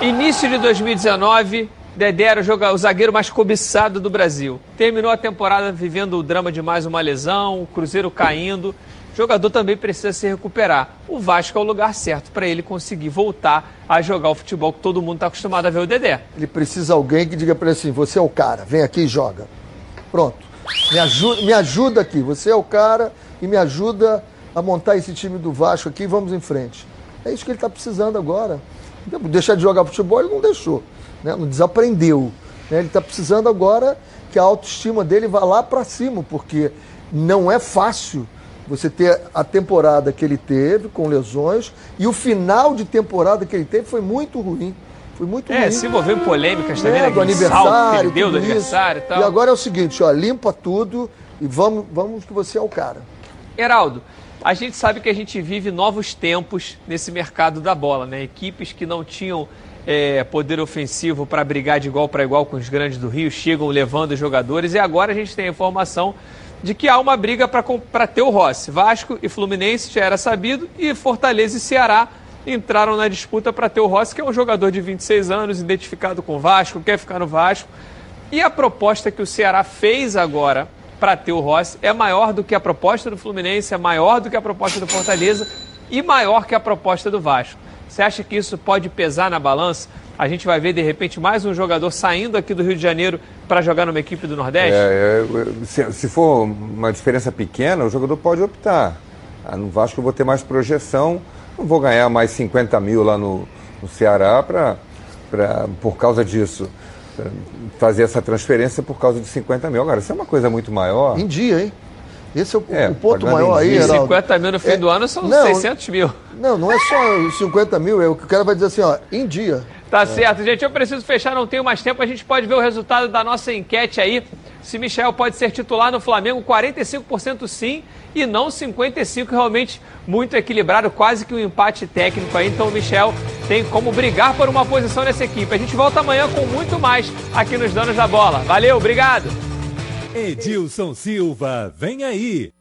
início de 2019, Dedé era o, zagueiro mais cobiçado do Brasil. Terminou a temporada vivendo o drama de mais uma lesão, o Cruzeiro caindo. O jogador também precisa se recuperar. O Vasco é o lugar certo para ele conseguir voltar a jogar o futebol que todo mundo está acostumado a ver o Dedé. Ele precisa alguém que diga para ele assim: você é o cara, vem aqui e joga. Pronto. Me ajuda, me ajuda aqui, você é o cara e me ajuda a montar esse time do Vasco aqui e vamos em frente. É isso que ele está precisando agora. Deixar de jogar futebol ele não deixou né? não desaprendeu. Né? Ele está precisando agora que a autoestima dele vá lá para cima, porque não é fácil você ter a temporada que ele teve com lesões e o final de temporada que ele teve foi muito ruim. Foi muito é, ruim. se envolveu em polêmicas também, é, né? do aniversário, que ele deu do aniversário e tal. E agora é o seguinte, ó, limpa tudo e vamos, vamos que você é o cara. Heraldo, a gente sabe que a gente vive novos tempos nesse mercado da bola, né? Equipes que não tinham é, poder ofensivo para brigar de igual para igual com os grandes do Rio, chegam levando jogadores e agora a gente tem a informação de que há uma briga para ter o Rossi. Vasco e Fluminense já era sabido e Fortaleza e Ceará entraram na disputa para ter o Rossi, que é um jogador de 26 anos, identificado com o Vasco, quer ficar no Vasco. E a proposta que o Ceará fez agora para ter o Rossi é maior do que a proposta do Fluminense, é maior do que a proposta do Fortaleza e maior que a proposta do Vasco. Você acha que isso pode pesar na balança? A gente vai ver, de repente, mais um jogador saindo aqui do Rio de Janeiro para jogar numa equipe do Nordeste? É, é, se, se, for uma diferença pequena, o jogador pode optar. Ah, no Vasco eu vou ter mais projeção, não vou ganhar mais 50 mil lá no, no Ceará pra, pra, por causa disso. Fazer essa transferência por causa de 50 mil. Agora, isso é uma coisa muito maior. Em dia, hein? Esse é o, é, o ponto maior aí, Heraldo. 50 mil no fim é, do ano são não, 600 mil. Não, não é só 50 mil, é o que o cara vai dizer assim, ó, em dia. Tá é. certo, gente. Eu preciso fechar, não tenho mais tempo. A gente pode ver o resultado da nossa enquete aí. Se Michel pode ser titular no Flamengo, 45% sim e não 55%, realmente muito equilibrado, quase que um empate técnico aí. Então o Michel tem como brigar por uma posição nessa equipe. A gente volta amanhã com muito mais aqui nos Danos da Bola. Valeu, obrigado! Edilson Silva, vem aí.